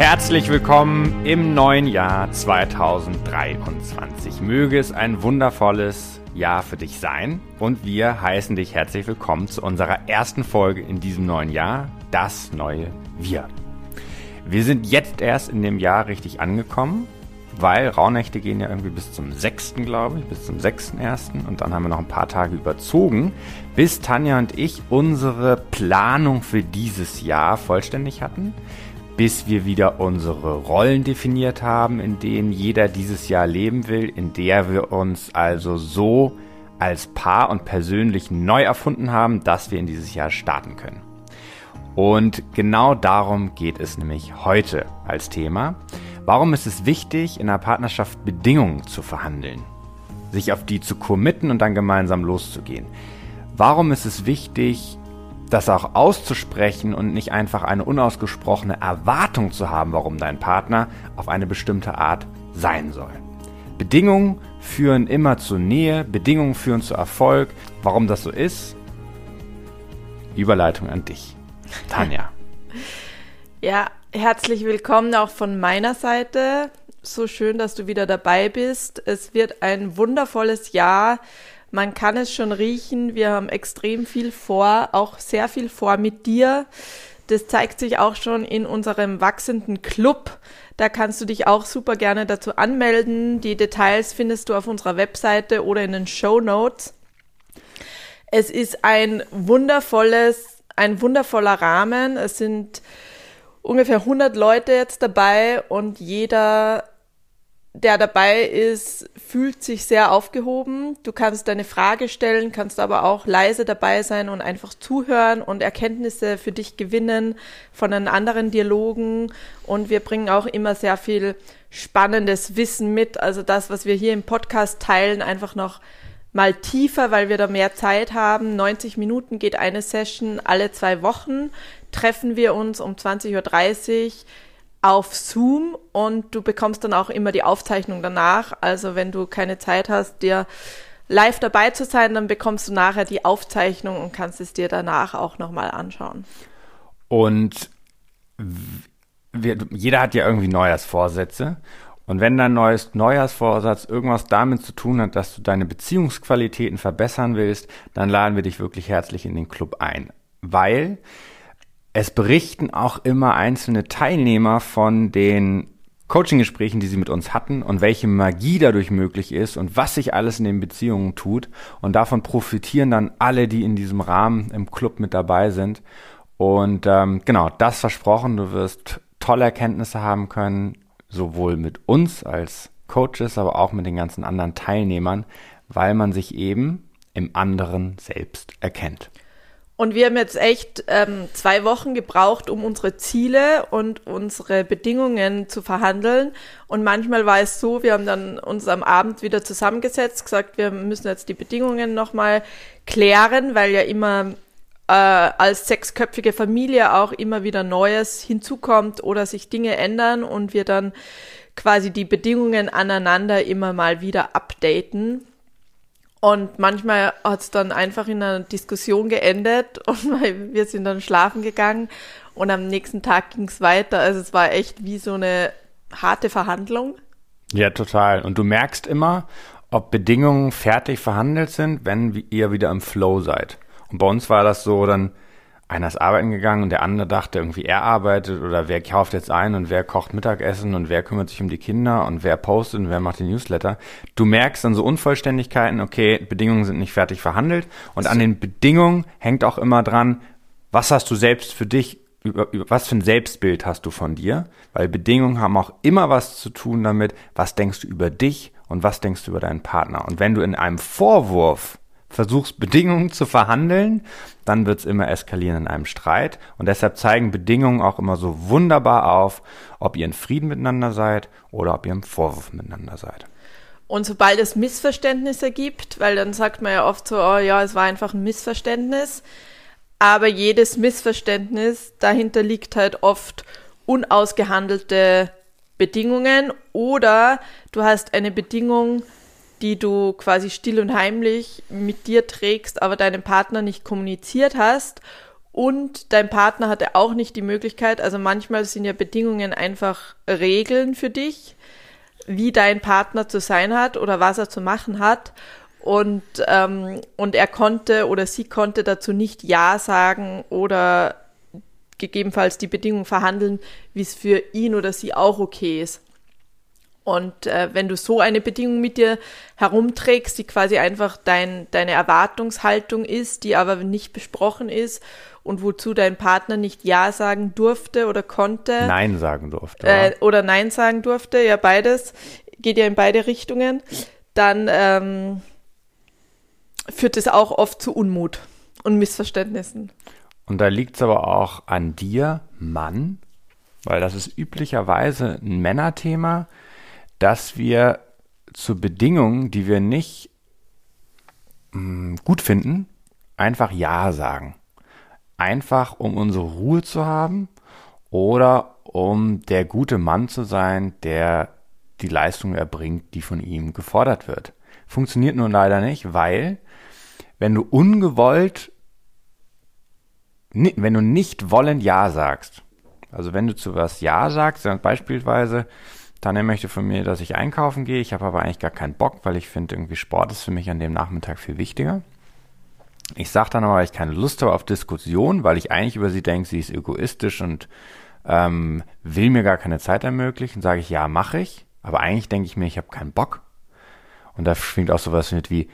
Herzlich willkommen im neuen Jahr 2023. Möge es ein wundervolles Jahr für dich sein und wir heißen dich herzlich willkommen zu unserer ersten Folge in diesem neuen Jahr, das neue Wir. Wir sind jetzt erst in dem Jahr richtig angekommen, weil Rauhnächte gehen ja irgendwie bis zum 6. glaube ich, bis zum 6.1. und dann haben wir noch ein paar Tage überzogen, bis Tanja und ich unsere Planung für dieses Jahr vollständig hatten bis wir wieder unsere Rollen definiert haben, in denen jeder dieses Jahr leben will, in der wir uns also so als Paar und persönlich neu erfunden haben, dass wir in dieses Jahr starten können. Und genau darum geht es nämlich heute als Thema. Warum ist es wichtig, in einer Partnerschaft Bedingungen zu verhandeln? Sich auf die zu committen und dann gemeinsam loszugehen? Warum ist es wichtig, das auch auszusprechen und nicht einfach eine unausgesprochene Erwartung zu haben, warum dein Partner auf eine bestimmte Art sein soll. Bedingungen führen immer zur Nähe, Bedingungen führen zu Erfolg. Warum das so ist? Überleitung an dich, Tanja. ja, herzlich willkommen auch von meiner Seite. So schön, dass du wieder dabei bist. Es wird ein wundervolles Jahr man kann es schon riechen. Wir haben extrem viel vor, auch sehr viel vor mit dir. Das zeigt sich auch schon in unserem wachsenden Club. Da kannst du dich auch super gerne dazu anmelden. Die Details findest du auf unserer Webseite oder in den Show Notes. Es ist ein wundervolles, ein wundervoller Rahmen. Es sind ungefähr 100 Leute jetzt dabei und jeder der dabei ist, fühlt sich sehr aufgehoben. Du kannst deine Frage stellen, kannst aber auch leise dabei sein und einfach zuhören und Erkenntnisse für dich gewinnen von den anderen Dialogen. Und wir bringen auch immer sehr viel spannendes Wissen mit. Also das, was wir hier im Podcast teilen, einfach noch mal tiefer, weil wir da mehr Zeit haben. 90 Minuten geht eine Session alle zwei Wochen. Treffen wir uns um 20.30 Uhr auf Zoom und du bekommst dann auch immer die Aufzeichnung danach. Also wenn du keine Zeit hast, dir live dabei zu sein, dann bekommst du nachher die Aufzeichnung und kannst es dir danach auch nochmal anschauen. Und wir, jeder hat ja irgendwie Neujahrsvorsätze. Und wenn dein neues Neujahrsvorsatz irgendwas damit zu tun hat, dass du deine Beziehungsqualitäten verbessern willst, dann laden wir dich wirklich herzlich in den Club ein. Weil es berichten auch immer einzelne Teilnehmer von den Coaching-Gesprächen, die sie mit uns hatten und welche Magie dadurch möglich ist und was sich alles in den Beziehungen tut. Und davon profitieren dann alle, die in diesem Rahmen im Club mit dabei sind. Und ähm, genau, das versprochen, du wirst tolle Erkenntnisse haben können, sowohl mit uns als Coaches, aber auch mit den ganzen anderen Teilnehmern, weil man sich eben im anderen selbst erkennt. Und wir haben jetzt echt ähm, zwei Wochen gebraucht, um unsere Ziele und unsere Bedingungen zu verhandeln. Und manchmal war es so, wir haben dann uns am Abend wieder zusammengesetzt, gesagt, wir müssen jetzt die Bedingungen nochmal klären, weil ja immer äh, als sechsköpfige Familie auch immer wieder Neues hinzukommt oder sich Dinge ändern und wir dann quasi die Bedingungen aneinander immer mal wieder updaten. Und manchmal hat es dann einfach in einer Diskussion geendet und wir sind dann schlafen gegangen und am nächsten Tag ging es weiter. Also es war echt wie so eine harte Verhandlung. Ja, total. Und du merkst immer, ob Bedingungen fertig verhandelt sind, wenn ihr wieder im Flow seid. Und bei uns war das so, dann einer ist arbeiten gegangen und der andere dachte irgendwie, er arbeitet oder wer kauft jetzt ein und wer kocht Mittagessen und wer kümmert sich um die Kinder und wer postet und wer macht den Newsletter. Du merkst dann so Unvollständigkeiten, okay, Bedingungen sind nicht fertig verhandelt und an den Bedingungen hängt auch immer dran, was hast du selbst für dich, über, über, was für ein Selbstbild hast du von dir? Weil Bedingungen haben auch immer was zu tun damit, was denkst du über dich und was denkst du über deinen Partner. Und wenn du in einem Vorwurf versuchst Bedingungen zu verhandeln, dann wird es immer eskalieren in einem Streit. Und deshalb zeigen Bedingungen auch immer so wunderbar auf, ob ihr in Frieden miteinander seid oder ob ihr im Vorwurf miteinander seid. Und sobald es Missverständnisse gibt, weil dann sagt man ja oft so, oh ja, es war einfach ein Missverständnis, aber jedes Missverständnis, dahinter liegt halt oft unausgehandelte Bedingungen oder du hast eine Bedingung, die du quasi still und heimlich mit dir trägst, aber deinem Partner nicht kommuniziert hast. und dein Partner hatte auch nicht die Möglichkeit, also manchmal sind ja Bedingungen einfach Regeln für dich, wie dein Partner zu sein hat oder was er zu machen hat. Und, ähm, und er konnte oder sie konnte dazu nicht Ja sagen oder gegebenenfalls die Bedingungen verhandeln, wie es für ihn oder sie auch okay ist. Und äh, wenn du so eine Bedingung mit dir herumträgst, die quasi einfach dein, deine Erwartungshaltung ist, die aber nicht besprochen ist und wozu dein Partner nicht Ja sagen durfte oder konnte. Nein sagen durfte. Äh, oder Nein sagen durfte, ja beides, geht ja in beide Richtungen, dann ähm, führt es auch oft zu Unmut und Missverständnissen. Und da liegt es aber auch an dir, Mann, weil das ist üblicherweise ein Männerthema, dass wir zu Bedingungen, die wir nicht mh, mm, gut finden, einfach Ja sagen einfach um unsere Ruhe zu haben oder um der gute Mann zu sein, der die Leistung erbringt, die von ihm gefordert wird. Funktioniert nun leider nicht, weil wenn du ungewollt, wenn du nicht wollend Ja sagst, also wenn du zu was Ja sagst, dann beispielsweise, Tanja möchte von mir, dass ich einkaufen gehe, ich habe aber eigentlich gar keinen Bock, weil ich finde irgendwie Sport ist für mich an dem Nachmittag viel wichtiger. Ich sage dann aber, weil ich keine Lust habe auf Diskussion, weil ich eigentlich über sie denke, sie ist egoistisch und ähm, will mir gar keine Zeit ermöglichen, sage ich, ja, mache ich. Aber eigentlich denke ich mir, ich habe keinen Bock. Und da schwingt auch sowas mit wie,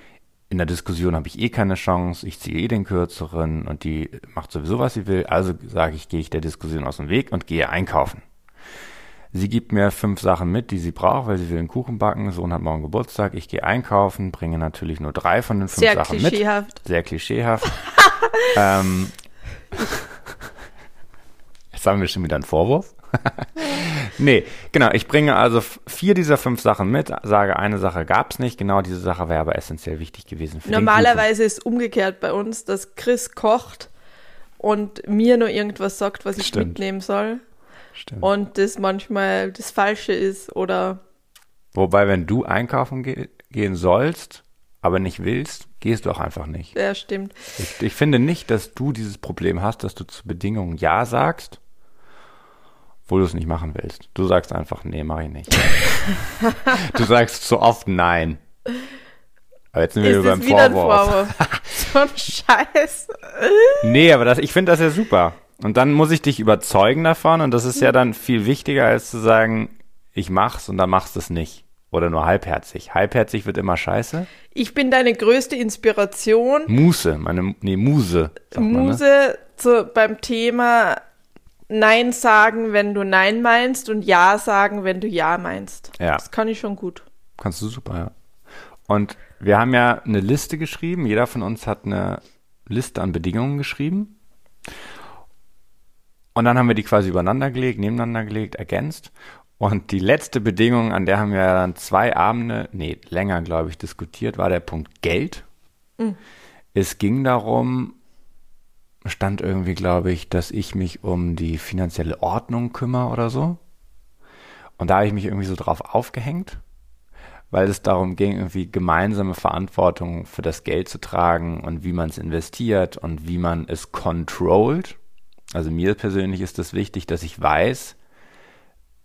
in der Diskussion habe ich eh keine Chance, ich ziehe eh den kürzeren und die macht sowieso, was sie will. Also sage ich, gehe ich der Diskussion aus dem Weg und gehe einkaufen. Sie gibt mir fünf Sachen mit, die sie braucht, weil sie will einen Kuchen backen. Sohn hat morgen Geburtstag. Ich gehe einkaufen, bringe natürlich nur drei von den fünf Sehr Sachen klischeehaft. mit. Sehr klischeehaft. ähm, jetzt haben wir schon wieder einen Vorwurf. nee, genau. Ich bringe also vier dieser fünf Sachen mit, sage, eine Sache gab es nicht. Genau diese Sache wäre aber essentiell wichtig gewesen. Für Normalerweise ist umgekehrt bei uns, dass Chris kocht und mir nur irgendwas sagt, was ich Stimmt. mitnehmen soll. Stimmt. Und das manchmal das Falsche ist oder. Wobei, wenn du einkaufen ge gehen sollst, aber nicht willst, gehst du auch einfach nicht. Ja, stimmt. Ich, ich finde nicht, dass du dieses Problem hast, dass du zu Bedingungen Ja sagst, wo du es nicht machen willst. Du sagst einfach, nee, mach ich nicht. du sagst so oft Nein. Aber jetzt sind wir ist beim Vorwurf. Vorwurf. so ein Scheiß. nee, aber das, ich finde das ja super. Und dann muss ich dich überzeugen davon und das ist ja dann viel wichtiger, als zu sagen, ich mach's und dann machst du es nicht. Oder nur halbherzig. Halbherzig wird immer scheiße. Ich bin deine größte Inspiration. Muse, meine, nee, Muse. Muse man, ne? zu, beim Thema Nein sagen, wenn du Nein meinst und Ja sagen, wenn du Ja meinst. Ja. Das kann ich schon gut. Kannst du super, ja. Und wir haben ja eine Liste geschrieben. Jeder von uns hat eine Liste an Bedingungen geschrieben. Und dann haben wir die quasi übereinander gelegt, nebeneinander gelegt, ergänzt. Und die letzte Bedingung, an der haben wir dann zwei Abende, nee, länger, glaube ich, diskutiert, war der Punkt Geld. Mhm. Es ging darum, stand irgendwie, glaube ich, dass ich mich um die finanzielle Ordnung kümmere oder so. Und da habe ich mich irgendwie so drauf aufgehängt, weil es darum ging, irgendwie gemeinsame Verantwortung für das Geld zu tragen und wie man es investiert und wie man es controlt. Also mir persönlich ist es das wichtig, dass ich weiß,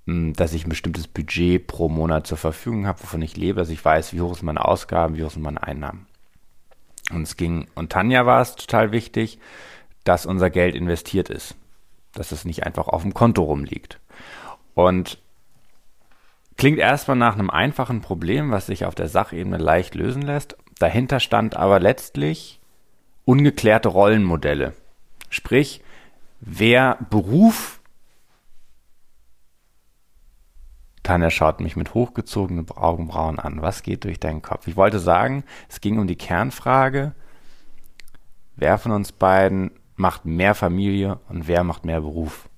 hm, dass ich ein bestimmtes Budget pro Monat zur Verfügung habe, wovon ich lebe, dass ich weiß, wie hoch sind meine Ausgaben, wie hoch sind meine Einnahmen. Und es ging, und Tanja war es total wichtig, dass unser Geld investiert ist. Dass es nicht einfach auf dem Konto rumliegt. Und klingt erstmal nach einem einfachen Problem, was sich auf der Sachebene leicht lösen lässt. Dahinter stand aber letztlich ungeklärte Rollenmodelle. Sprich, wer Beruf Tanja schaut mich mit hochgezogenen Augenbrauen an. Was geht durch deinen Kopf? Ich wollte sagen, es ging um die Kernfrage, wer von uns beiden macht mehr Familie und wer macht mehr Beruf?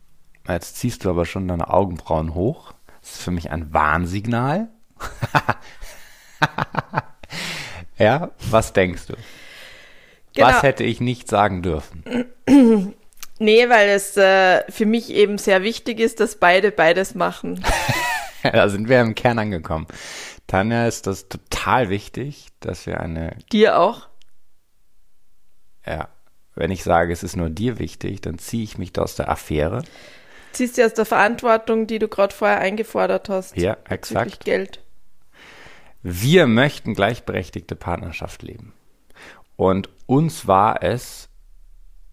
Jetzt ziehst du aber schon deine Augenbrauen hoch. Das ist für mich ein Warnsignal. ja, was denkst du? Genau. Was hätte ich nicht sagen dürfen? Nee, weil es äh, für mich eben sehr wichtig ist, dass beide beides machen. da sind wir im Kern angekommen. Tanja ist das total wichtig, dass wir eine. Dir auch? Ja. wenn ich sage, es ist nur dir wichtig, dann ziehe ich mich da aus der Affäre. Ziehst du aus der Verantwortung, die du gerade vorher eingefordert hast. Ja, exakt. Geld. Wir möchten gleichberechtigte Partnerschaft leben. Und uns war es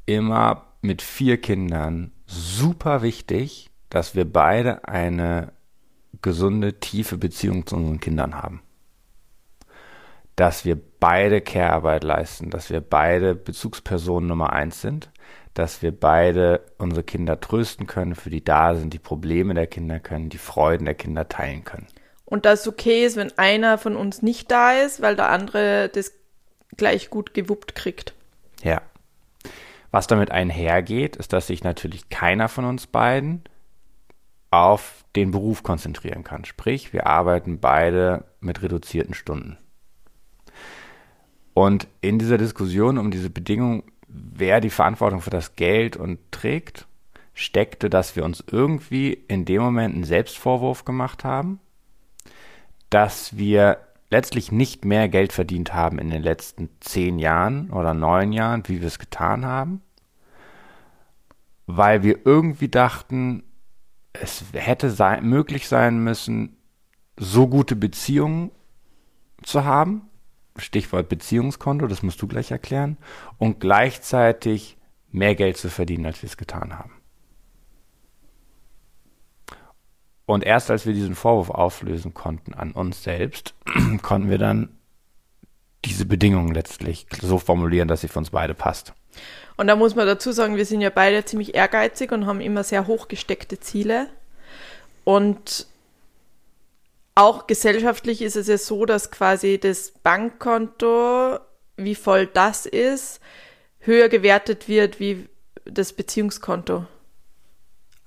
immer mit vier Kindern super wichtig, dass wir beide eine gesunde, tiefe Beziehung zu unseren Kindern haben. Dass wir beide Care-Arbeit leisten, dass wir beide Bezugspersonen Nummer eins sind, dass wir beide unsere Kinder trösten können, für die da sind, die Probleme der Kinder können, die Freuden der Kinder teilen können. Und dass es okay ist, wenn einer von uns nicht da ist, weil der andere das gleich gut gewuppt kriegt. Ja. Was damit einhergeht, ist, dass sich natürlich keiner von uns beiden auf den Beruf konzentrieren kann. Sprich, wir arbeiten beide mit reduzierten Stunden. Und in dieser Diskussion um diese Bedingung, wer die Verantwortung für das Geld und trägt, steckte, dass wir uns irgendwie in dem Moment einen Selbstvorwurf gemacht haben, dass wir letztlich nicht mehr Geld verdient haben in den letzten zehn Jahren oder neun Jahren, wie wir es getan haben, weil wir irgendwie dachten, es hätte sein, möglich sein müssen, so gute Beziehungen zu haben, Stichwort Beziehungskonto, das musst du gleich erklären, und gleichzeitig mehr Geld zu verdienen, als wir es getan haben. Und erst als wir diesen Vorwurf auflösen konnten an uns selbst, konnten wir dann diese Bedingungen letztlich so formulieren, dass sie für uns beide passt. Und da muss man dazu sagen, wir sind ja beide ziemlich ehrgeizig und haben immer sehr hochgesteckte Ziele. Und auch gesellschaftlich ist es ja so, dass quasi das Bankkonto, wie voll das ist, höher gewertet wird wie das Beziehungskonto.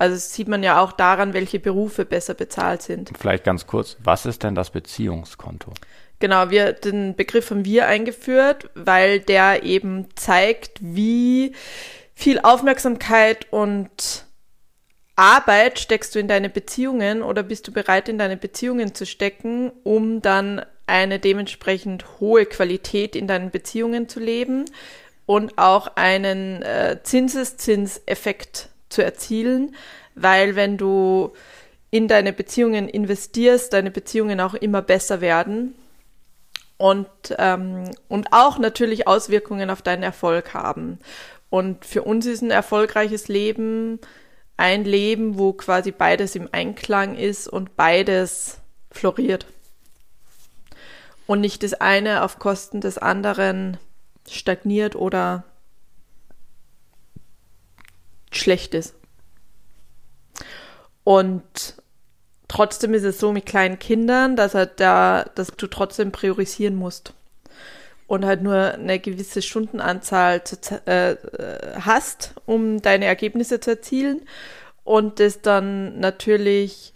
Also das sieht man ja auch daran, welche Berufe besser bezahlt sind. Vielleicht ganz kurz, was ist denn das Beziehungskonto? Genau, wir, den Begriff haben wir eingeführt, weil der eben zeigt, wie viel Aufmerksamkeit und Arbeit steckst du in deine Beziehungen oder bist du bereit, in deine Beziehungen zu stecken, um dann eine dementsprechend hohe Qualität in deinen Beziehungen zu leben und auch einen äh, Zinseszinseffekt zu erzielen, weil wenn du in deine Beziehungen investierst, deine Beziehungen auch immer besser werden und, ähm, und auch natürlich Auswirkungen auf deinen Erfolg haben. Und für uns ist ein erfolgreiches Leben ein Leben, wo quasi beides im Einklang ist und beides floriert. Und nicht das eine auf Kosten des anderen stagniert oder schlecht ist. Und trotzdem ist es so mit kleinen Kindern, dass halt da, dass du trotzdem priorisieren musst und halt nur eine gewisse Stundenanzahl zu, äh, hast, um deine Ergebnisse zu erzielen und das dann natürlich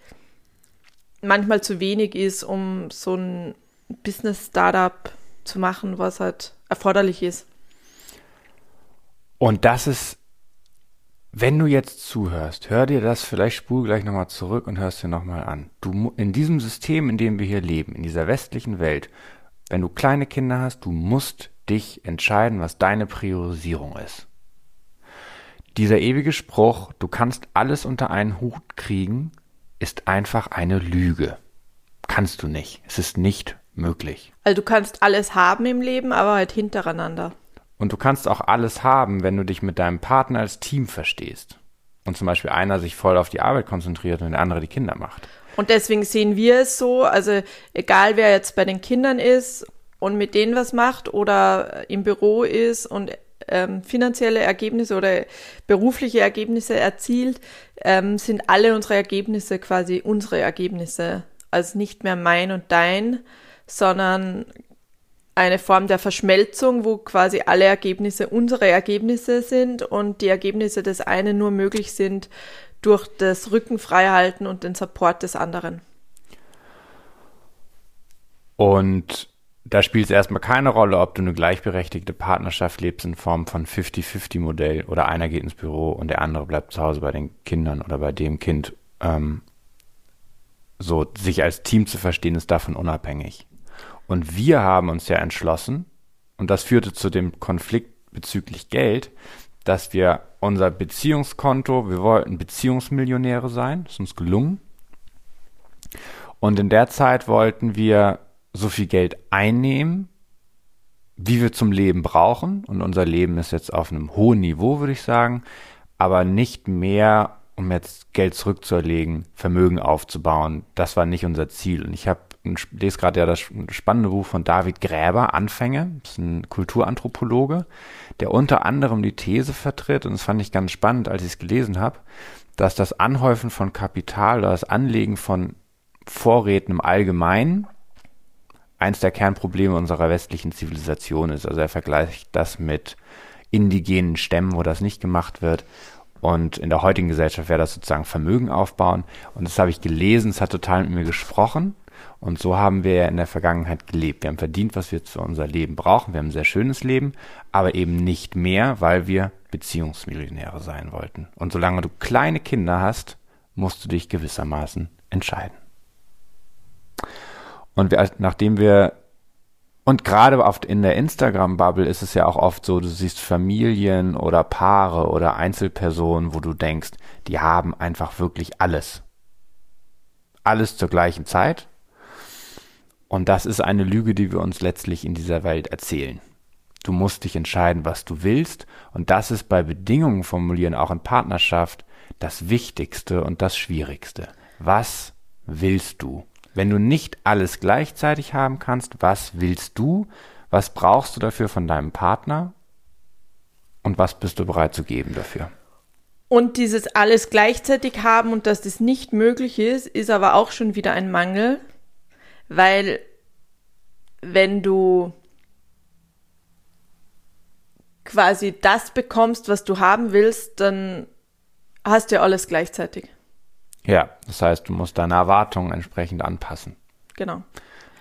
manchmal zu wenig ist, um so ein Business-Startup zu machen, was halt erforderlich ist. Und das ist, wenn du jetzt zuhörst, hör dir das, vielleicht spul gleich nochmal zurück und hörst dir nochmal an. Du, in diesem System, in dem wir hier leben, in dieser westlichen Welt, wenn du kleine Kinder hast, du musst dich entscheiden, was deine Priorisierung ist. Dieser ewige Spruch, du kannst alles unter einen Hut kriegen, ist einfach eine Lüge. Kannst du nicht. Es ist nicht möglich. Also du kannst alles haben im Leben, aber halt hintereinander. Und du kannst auch alles haben, wenn du dich mit deinem Partner als Team verstehst. Und zum Beispiel einer sich voll auf die Arbeit konzentriert und der andere die Kinder macht. Und deswegen sehen wir es so, also egal wer jetzt bei den Kindern ist und mit denen was macht oder im Büro ist und ähm, finanzielle Ergebnisse oder berufliche Ergebnisse erzielt, ähm, sind alle unsere Ergebnisse quasi unsere Ergebnisse. Also nicht mehr mein und dein, sondern eine Form der Verschmelzung, wo quasi alle Ergebnisse unsere Ergebnisse sind und die Ergebnisse des einen nur möglich sind durch das Rücken freihalten und den Support des anderen. Und da spielt es erstmal keine Rolle, ob du eine gleichberechtigte Partnerschaft lebst in Form von 50-50-Modell oder einer geht ins Büro und der andere bleibt zu Hause bei den Kindern oder bei dem Kind. Ähm, so sich als Team zu verstehen, ist davon unabhängig. Und wir haben uns ja entschlossen, und das führte zu dem Konflikt bezüglich Geld, dass wir unser Beziehungskonto, wir wollten Beziehungsmillionäre sein, ist uns gelungen. Und in der Zeit wollten wir so viel Geld einnehmen, wie wir zum Leben brauchen. Und unser Leben ist jetzt auf einem hohen Niveau, würde ich sagen, aber nicht mehr, um jetzt Geld zurückzuerlegen, Vermögen aufzubauen. Das war nicht unser Ziel. Und ich habe lese gerade ja das spannende Buch von David Gräber, Anfänge, das ist ein Kulturanthropologe, der unter anderem die These vertritt, und das fand ich ganz spannend, als ich es gelesen habe, dass das Anhäufen von Kapital oder das Anlegen von Vorräten im Allgemeinen eins der Kernprobleme unserer westlichen Zivilisation ist. Also er vergleicht das mit indigenen Stämmen, wo das nicht gemacht wird. Und in der heutigen Gesellschaft wäre das sozusagen Vermögen aufbauen. Und das habe ich gelesen, es hat total mit mir gesprochen. Und so haben wir ja in der Vergangenheit gelebt. Wir haben verdient, was wir für unser Leben brauchen. Wir haben ein sehr schönes Leben, aber eben nicht mehr, weil wir Beziehungsmillionäre sein wollten. Und solange du kleine Kinder hast, musst du dich gewissermaßen entscheiden. Und wir, nachdem wir und gerade oft in der Instagram-Bubble ist es ja auch oft so, du siehst Familien oder Paare oder Einzelpersonen, wo du denkst, die haben einfach wirklich alles. Alles zur gleichen Zeit und das ist eine Lüge, die wir uns letztlich in dieser Welt erzählen. Du musst dich entscheiden, was du willst. Und das ist bei Bedingungen formulieren, auch in Partnerschaft, das Wichtigste und das Schwierigste. Was willst du? Wenn du nicht alles gleichzeitig haben kannst, was willst du? Was brauchst du dafür von deinem Partner? Und was bist du bereit zu geben dafür? Und dieses alles gleichzeitig haben und dass das nicht möglich ist, ist aber auch schon wieder ein Mangel, weil wenn du quasi das bekommst, was du haben willst, dann hast du ja alles gleichzeitig. Ja, das heißt, du musst deine Erwartungen entsprechend anpassen. Genau.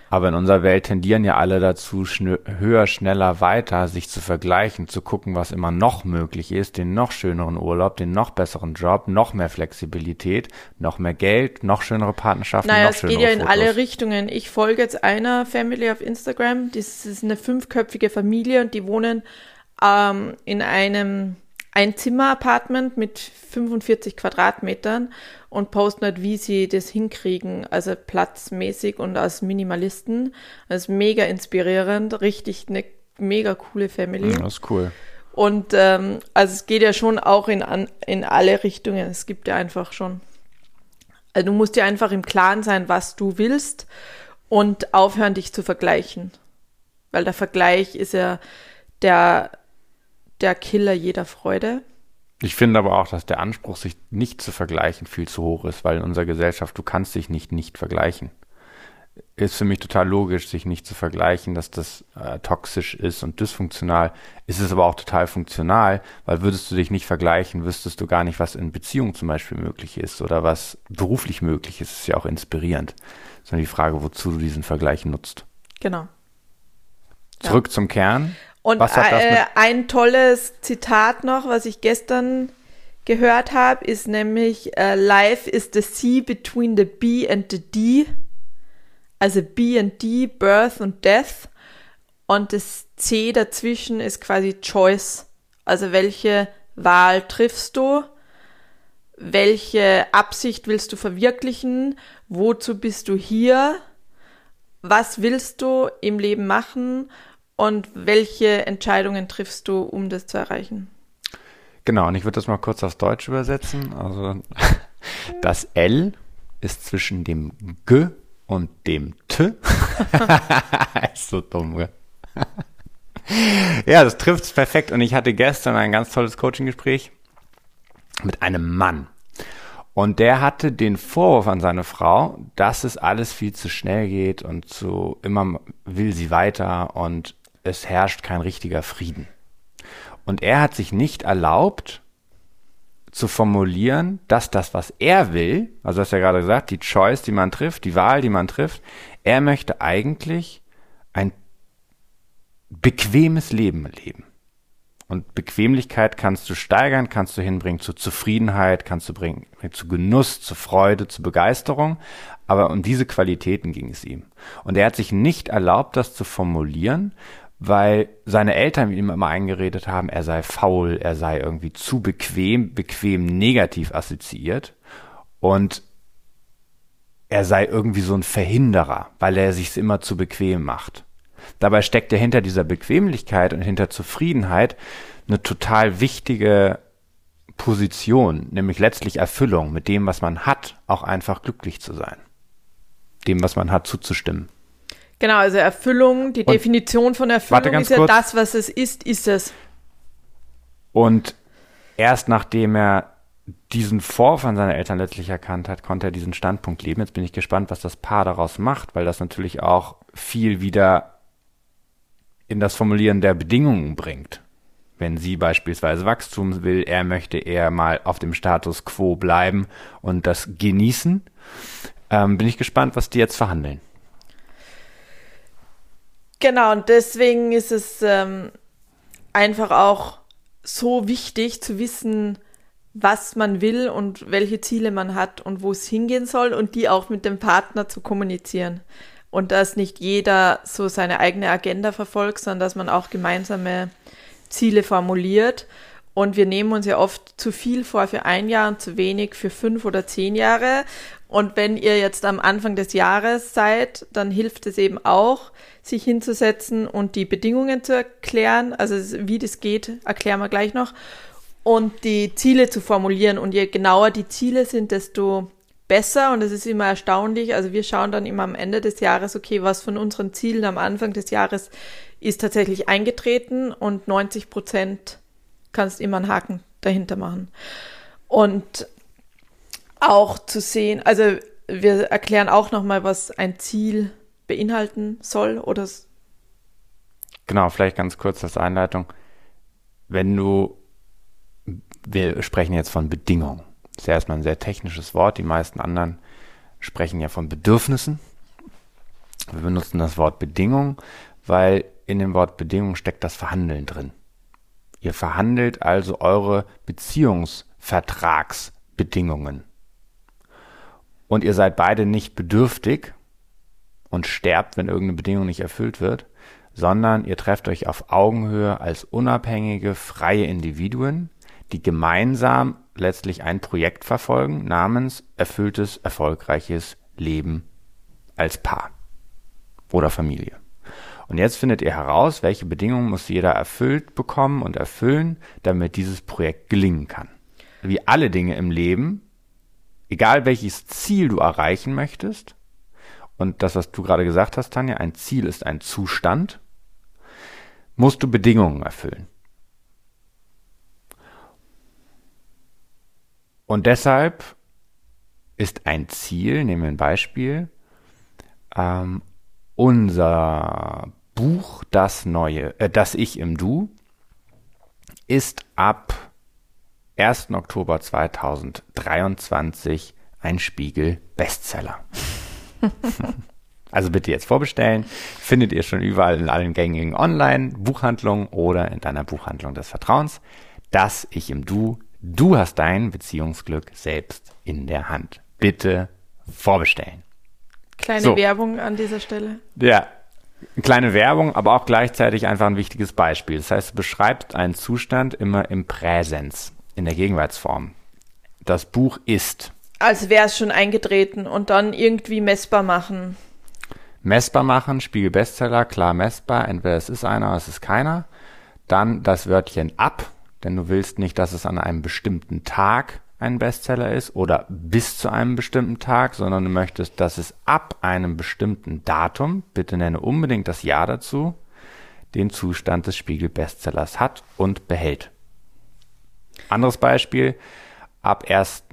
Aber in unserer Welt tendieren ja alle dazu, schn höher, schneller, weiter, sich zu vergleichen, zu gucken, was immer noch möglich ist, den noch schöneren Urlaub, den noch besseren Job, noch mehr Flexibilität, noch mehr Geld, noch schönere Partnerschaften, naja, noch es schönere geht ja in Fotos. alle Richtungen. Ich folge jetzt einer Family auf Instagram, das ist eine fünfköpfige Familie und die wohnen ähm, in einem Einzimmer-Apartment mit 45 Quadratmetern und posten halt, wie sie das hinkriegen, also platzmäßig und als Minimalisten. Das ist mega inspirierend, richtig eine mega coole Family. Ja, das ist cool. Und ähm, also es geht ja schon auch in, an, in alle Richtungen. Es gibt ja einfach schon. Also du musst dir einfach im Klaren sein, was du willst und aufhören, dich zu vergleichen. Weil der Vergleich ist ja der, der Killer jeder Freude. Ich finde aber auch, dass der Anspruch, sich nicht zu vergleichen, viel zu hoch ist, weil in unserer Gesellschaft, du kannst dich nicht nicht vergleichen. Ist für mich total logisch, sich nicht zu vergleichen, dass das äh, toxisch ist und dysfunktional. Ist es aber auch total funktional, weil würdest du dich nicht vergleichen, wüsstest du gar nicht, was in Beziehung zum Beispiel möglich ist oder was beruflich möglich ist. Ist ja auch inspirierend. Sondern die Frage, wozu du diesen Vergleich nutzt. Genau. Zurück ja. zum Kern. Und äh, ein tolles Zitat noch, was ich gestern gehört habe, ist nämlich uh, Life is the sea between the B and the D. Also B and D, Birth und Death. Und das C dazwischen ist quasi Choice. Also welche Wahl triffst du? Welche Absicht willst du verwirklichen? Wozu bist du hier? Was willst du im Leben machen? Und welche Entscheidungen triffst du, um das zu erreichen? Genau, und ich würde das mal kurz aufs Deutsch übersetzen. Also das L ist zwischen dem G und dem T. ist so dumm, gell? ja, das trifft es perfekt. Und ich hatte gestern ein ganz tolles Coaching-Gespräch mit einem Mann. Und der hatte den Vorwurf an seine Frau, dass es alles viel zu schnell geht und zu immer will sie weiter und es herrscht kein richtiger Frieden. Und er hat sich nicht erlaubt, zu formulieren, dass das, was er will, also hast du ja gerade gesagt, die Choice, die man trifft, die Wahl, die man trifft, er möchte eigentlich ein bequemes Leben leben. Und Bequemlichkeit kannst du steigern, kannst du hinbringen zu Zufriedenheit, kannst du bringen zu Genuss, zu Freude, zu Begeisterung. Aber um diese Qualitäten ging es ihm. Und er hat sich nicht erlaubt, das zu formulieren, weil seine Eltern ihm immer eingeredet haben, er sei faul, er sei irgendwie zu bequem, bequem negativ assoziiert und er sei irgendwie so ein Verhinderer, weil er sich's immer zu bequem macht. Dabei steckt er hinter dieser Bequemlichkeit und hinter Zufriedenheit eine total wichtige Position, nämlich letztlich Erfüllung, mit dem, was man hat, auch einfach glücklich zu sein. Dem, was man hat, zuzustimmen. Genau, also Erfüllung, die und Definition von Erfüllung ist ja kurz. das, was es ist, ist es. Und erst nachdem er diesen Vorfall seiner Eltern letztlich erkannt hat, konnte er diesen Standpunkt leben. Jetzt bin ich gespannt, was das Paar daraus macht, weil das natürlich auch viel wieder in das Formulieren der Bedingungen bringt. Wenn sie beispielsweise Wachstum will, er möchte eher mal auf dem Status quo bleiben und das genießen. Ähm, bin ich gespannt, was die jetzt verhandeln. Genau, und deswegen ist es ähm, einfach auch so wichtig zu wissen, was man will und welche Ziele man hat und wo es hingehen soll und die auch mit dem Partner zu kommunizieren. Und dass nicht jeder so seine eigene Agenda verfolgt, sondern dass man auch gemeinsame Ziele formuliert. Und wir nehmen uns ja oft zu viel vor für ein Jahr und zu wenig für fünf oder zehn Jahre. Und wenn ihr jetzt am Anfang des Jahres seid, dann hilft es eben auch, sich hinzusetzen und die Bedingungen zu erklären. Also wie das geht, erklären wir gleich noch. Und die Ziele zu formulieren. Und je genauer die Ziele sind, desto besser. Und es ist immer erstaunlich. Also wir schauen dann immer am Ende des Jahres, okay, was von unseren Zielen am Anfang des Jahres ist tatsächlich eingetreten und 90 Prozent kannst immer einen Haken dahinter machen. Und auch zu sehen, also wir erklären auch nochmal, was ein Ziel beinhalten soll oder Genau, vielleicht ganz kurz als Einleitung. Wenn du, wir sprechen jetzt von Bedingungen. Das ist ja erstmal ein sehr technisches Wort. Die meisten anderen sprechen ja von Bedürfnissen. Wir benutzen das Wort Bedingung, weil in dem Wort Bedingung steckt das Verhandeln drin. Ihr verhandelt also eure Beziehungsvertragsbedingungen. Und ihr seid beide nicht bedürftig und sterbt, wenn irgendeine Bedingung nicht erfüllt wird, sondern ihr trefft euch auf Augenhöhe als unabhängige, freie Individuen, die gemeinsam letztlich ein Projekt verfolgen namens erfülltes, erfolgreiches Leben als Paar oder Familie. Und jetzt findet ihr heraus, welche Bedingungen muss jeder erfüllt bekommen und erfüllen, damit dieses Projekt gelingen kann. Wie alle Dinge im Leben, egal welches Ziel du erreichen möchtest, und das, was du gerade gesagt hast, Tanja, ein Ziel ist ein Zustand, musst du Bedingungen erfüllen. Und deshalb ist ein Ziel, nehmen wir ein Beispiel, ähm, unser Buch Das Neue, äh, Das Ich im Du ist ab 1. Oktober 2023 ein Spiegel Bestseller. also bitte jetzt vorbestellen. Findet ihr schon überall in allen gängigen Online-Buchhandlungen oder in deiner Buchhandlung des Vertrauens. Das Ich im Du. Du hast dein Beziehungsglück selbst in der Hand. Bitte vorbestellen. Kleine so. Werbung an dieser Stelle. Ja, kleine Werbung, aber auch gleichzeitig einfach ein wichtiges Beispiel. Das heißt, du beschreibst einen Zustand immer im Präsens, in der Gegenwartsform. Das Buch ist. Als wäre es schon eingetreten und dann irgendwie messbar machen. Messbar machen, Spiegel Bestseller, klar messbar, entweder es ist einer oder es ist keiner. Dann das Wörtchen ab, denn du willst nicht, dass es an einem bestimmten Tag ein Bestseller ist oder bis zu einem bestimmten Tag, sondern du möchtest, dass es ab einem bestimmten Datum, bitte nenne unbedingt das Jahr dazu, den Zustand des Spiegel Bestsellers hat und behält. Anderes Beispiel, ab 1.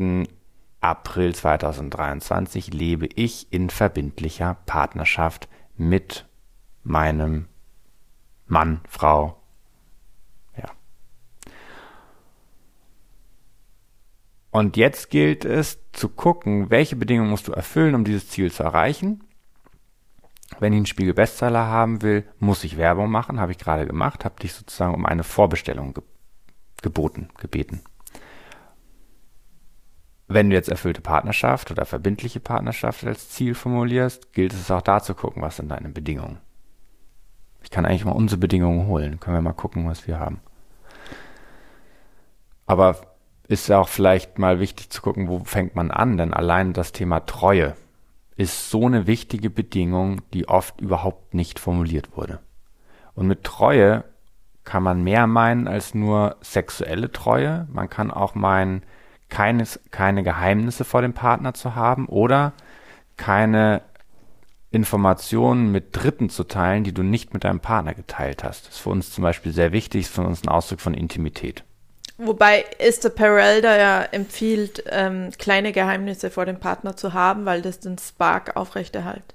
April 2023 lebe ich in verbindlicher Partnerschaft mit meinem Mann, Frau, Und jetzt gilt es zu gucken, welche Bedingungen musst du erfüllen, um dieses Ziel zu erreichen. Wenn ich einen Spiegel Bestseller haben will, muss ich Werbung machen, habe ich gerade gemacht, habe dich sozusagen um eine Vorbestellung ge geboten, gebeten. Wenn du jetzt erfüllte Partnerschaft oder verbindliche Partnerschaft als Ziel formulierst, gilt es auch da zu gucken, was sind deine Bedingungen. Ich kann eigentlich mal unsere Bedingungen holen. Können wir mal gucken, was wir haben. Aber ist auch vielleicht mal wichtig zu gucken, wo fängt man an, denn allein das Thema Treue ist so eine wichtige Bedingung, die oft überhaupt nicht formuliert wurde. Und mit Treue kann man mehr meinen als nur sexuelle Treue. Man kann auch meinen, keines, keine Geheimnisse vor dem Partner zu haben oder keine Informationen mit Dritten zu teilen, die du nicht mit deinem Partner geteilt hast. Das ist für uns zum Beispiel sehr wichtig, ist für uns ein Ausdruck von Intimität. Wobei Esther Perel da ja empfiehlt, ähm, kleine Geheimnisse vor dem Partner zu haben, weil das den Spark aufrechterhält.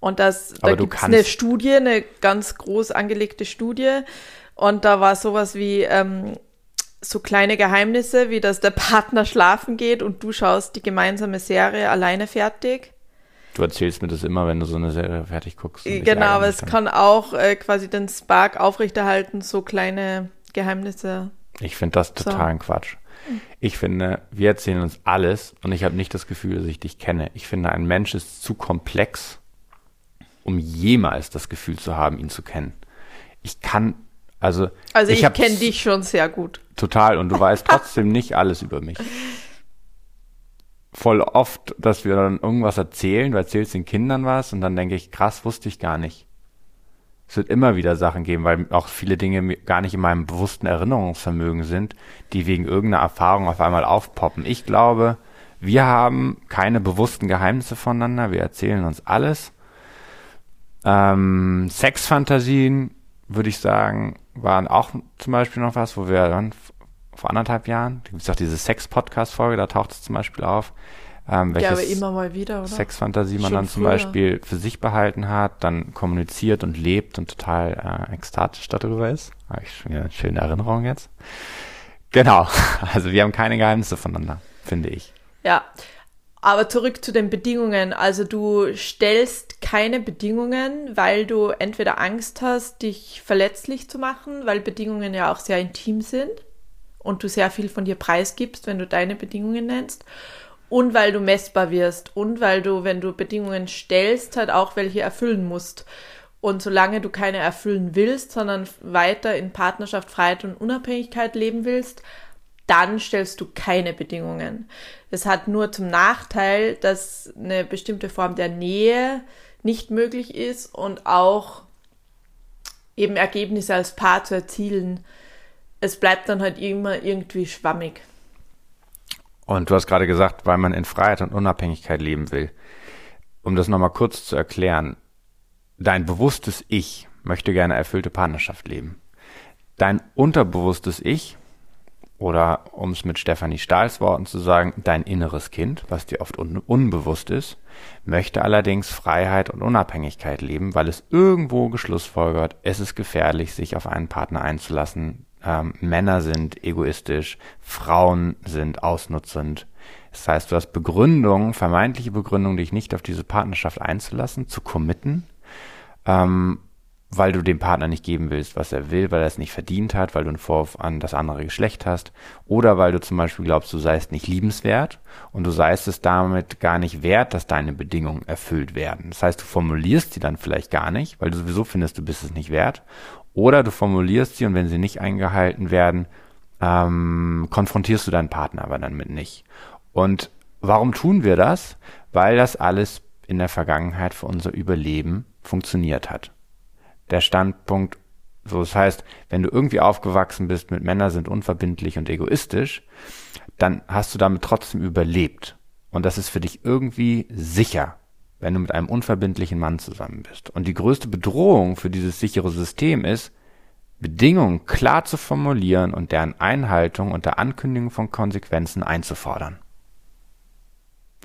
Und das, da gibt es eine Studie, eine ganz groß angelegte Studie. Und da war sowas wie ähm, so kleine Geheimnisse, wie dass der Partner schlafen geht und du schaust die gemeinsame Serie alleine fertig. Du erzählst mir das immer, wenn du so eine Serie fertig guckst. Genau, aber es kann auch äh, quasi den Spark aufrechterhalten, so kleine Geheimnisse ich finde das totalen so. Quatsch. Ich finde, wir erzählen uns alles und ich habe nicht das Gefühl, dass ich dich kenne. Ich finde, ein Mensch ist zu komplex, um jemals das Gefühl zu haben, ihn zu kennen. Ich kann, also. Also ich, ich kenne dich schon sehr gut. Total und du weißt trotzdem nicht alles über mich. Voll oft, dass wir dann irgendwas erzählen, du erzählst den Kindern was und dann denke ich, krass, wusste ich gar nicht es wird immer wieder Sachen geben, weil auch viele Dinge gar nicht in meinem bewussten Erinnerungsvermögen sind, die wegen irgendeiner Erfahrung auf einmal aufpoppen. Ich glaube, wir haben keine bewussten Geheimnisse voneinander, wir erzählen uns alles. Ähm, Sexfantasien, würde ich sagen, waren auch zum Beispiel noch was, wo wir dann vor anderthalb Jahren, da gibt es auch diese Sex-Podcast-Folge, da taucht es zum Beispiel auf, ähm, welches ja, immer mal wieder, oder? Sexfantasie man Schon dann zum früher. Beispiel für sich behalten hat, dann kommuniziert und lebt und total äh, ekstatisch darüber ist. Habe ich schon eine schöne Erinnerung jetzt. Genau, also wir haben keine Geheimnisse voneinander, finde ich. Ja, aber zurück zu den Bedingungen. Also du stellst keine Bedingungen, weil du entweder Angst hast, dich verletzlich zu machen, weil Bedingungen ja auch sehr intim sind und du sehr viel von dir preisgibst, wenn du deine Bedingungen nennst und weil du messbar wirst und weil du, wenn du Bedingungen stellst, halt auch welche erfüllen musst. Und solange du keine erfüllen willst, sondern weiter in Partnerschaft, Freiheit und Unabhängigkeit leben willst, dann stellst du keine Bedingungen. Es hat nur zum Nachteil, dass eine bestimmte Form der Nähe nicht möglich ist und auch eben Ergebnisse als Paar zu erzielen. Es bleibt dann halt immer irgendwie schwammig. Und du hast gerade gesagt, weil man in Freiheit und Unabhängigkeit leben will. Um das nochmal kurz zu erklären, dein bewusstes Ich möchte gerne erfüllte Partnerschaft leben. Dein unterbewusstes Ich, oder um es mit Stefanie Stahls Worten zu sagen, dein inneres Kind, was dir oft un unbewusst ist, möchte allerdings Freiheit und Unabhängigkeit leben, weil es irgendwo geschlussfolgert, es ist gefährlich, sich auf einen Partner einzulassen, ähm, Männer sind egoistisch, Frauen sind ausnutzend. Das heißt, du hast Begründungen, vermeintliche Begründungen, dich nicht auf diese Partnerschaft einzulassen, zu committen, ähm, weil du dem Partner nicht geben willst, was er will, weil er es nicht verdient hat, weil du einen Vorwurf an das andere Geschlecht hast, oder weil du zum Beispiel glaubst, du seist nicht liebenswert und du seist es damit gar nicht wert, dass deine Bedingungen erfüllt werden. Das heißt, du formulierst sie dann vielleicht gar nicht, weil du sowieso findest, du bist es nicht wert, oder du formulierst sie und wenn sie nicht eingehalten werden, ähm, konfrontierst du deinen Partner aber dann mit nicht. Und warum tun wir das? Weil das alles in der Vergangenheit für unser Überleben funktioniert hat. Der Standpunkt, so das heißt, wenn du irgendwie aufgewachsen bist mit Männer sind unverbindlich und egoistisch, dann hast du damit trotzdem überlebt. Und das ist für dich irgendwie sicher wenn du mit einem unverbindlichen Mann zusammen bist. Und die größte Bedrohung für dieses sichere System ist, Bedingungen klar zu formulieren und deren Einhaltung unter Ankündigung von Konsequenzen einzufordern.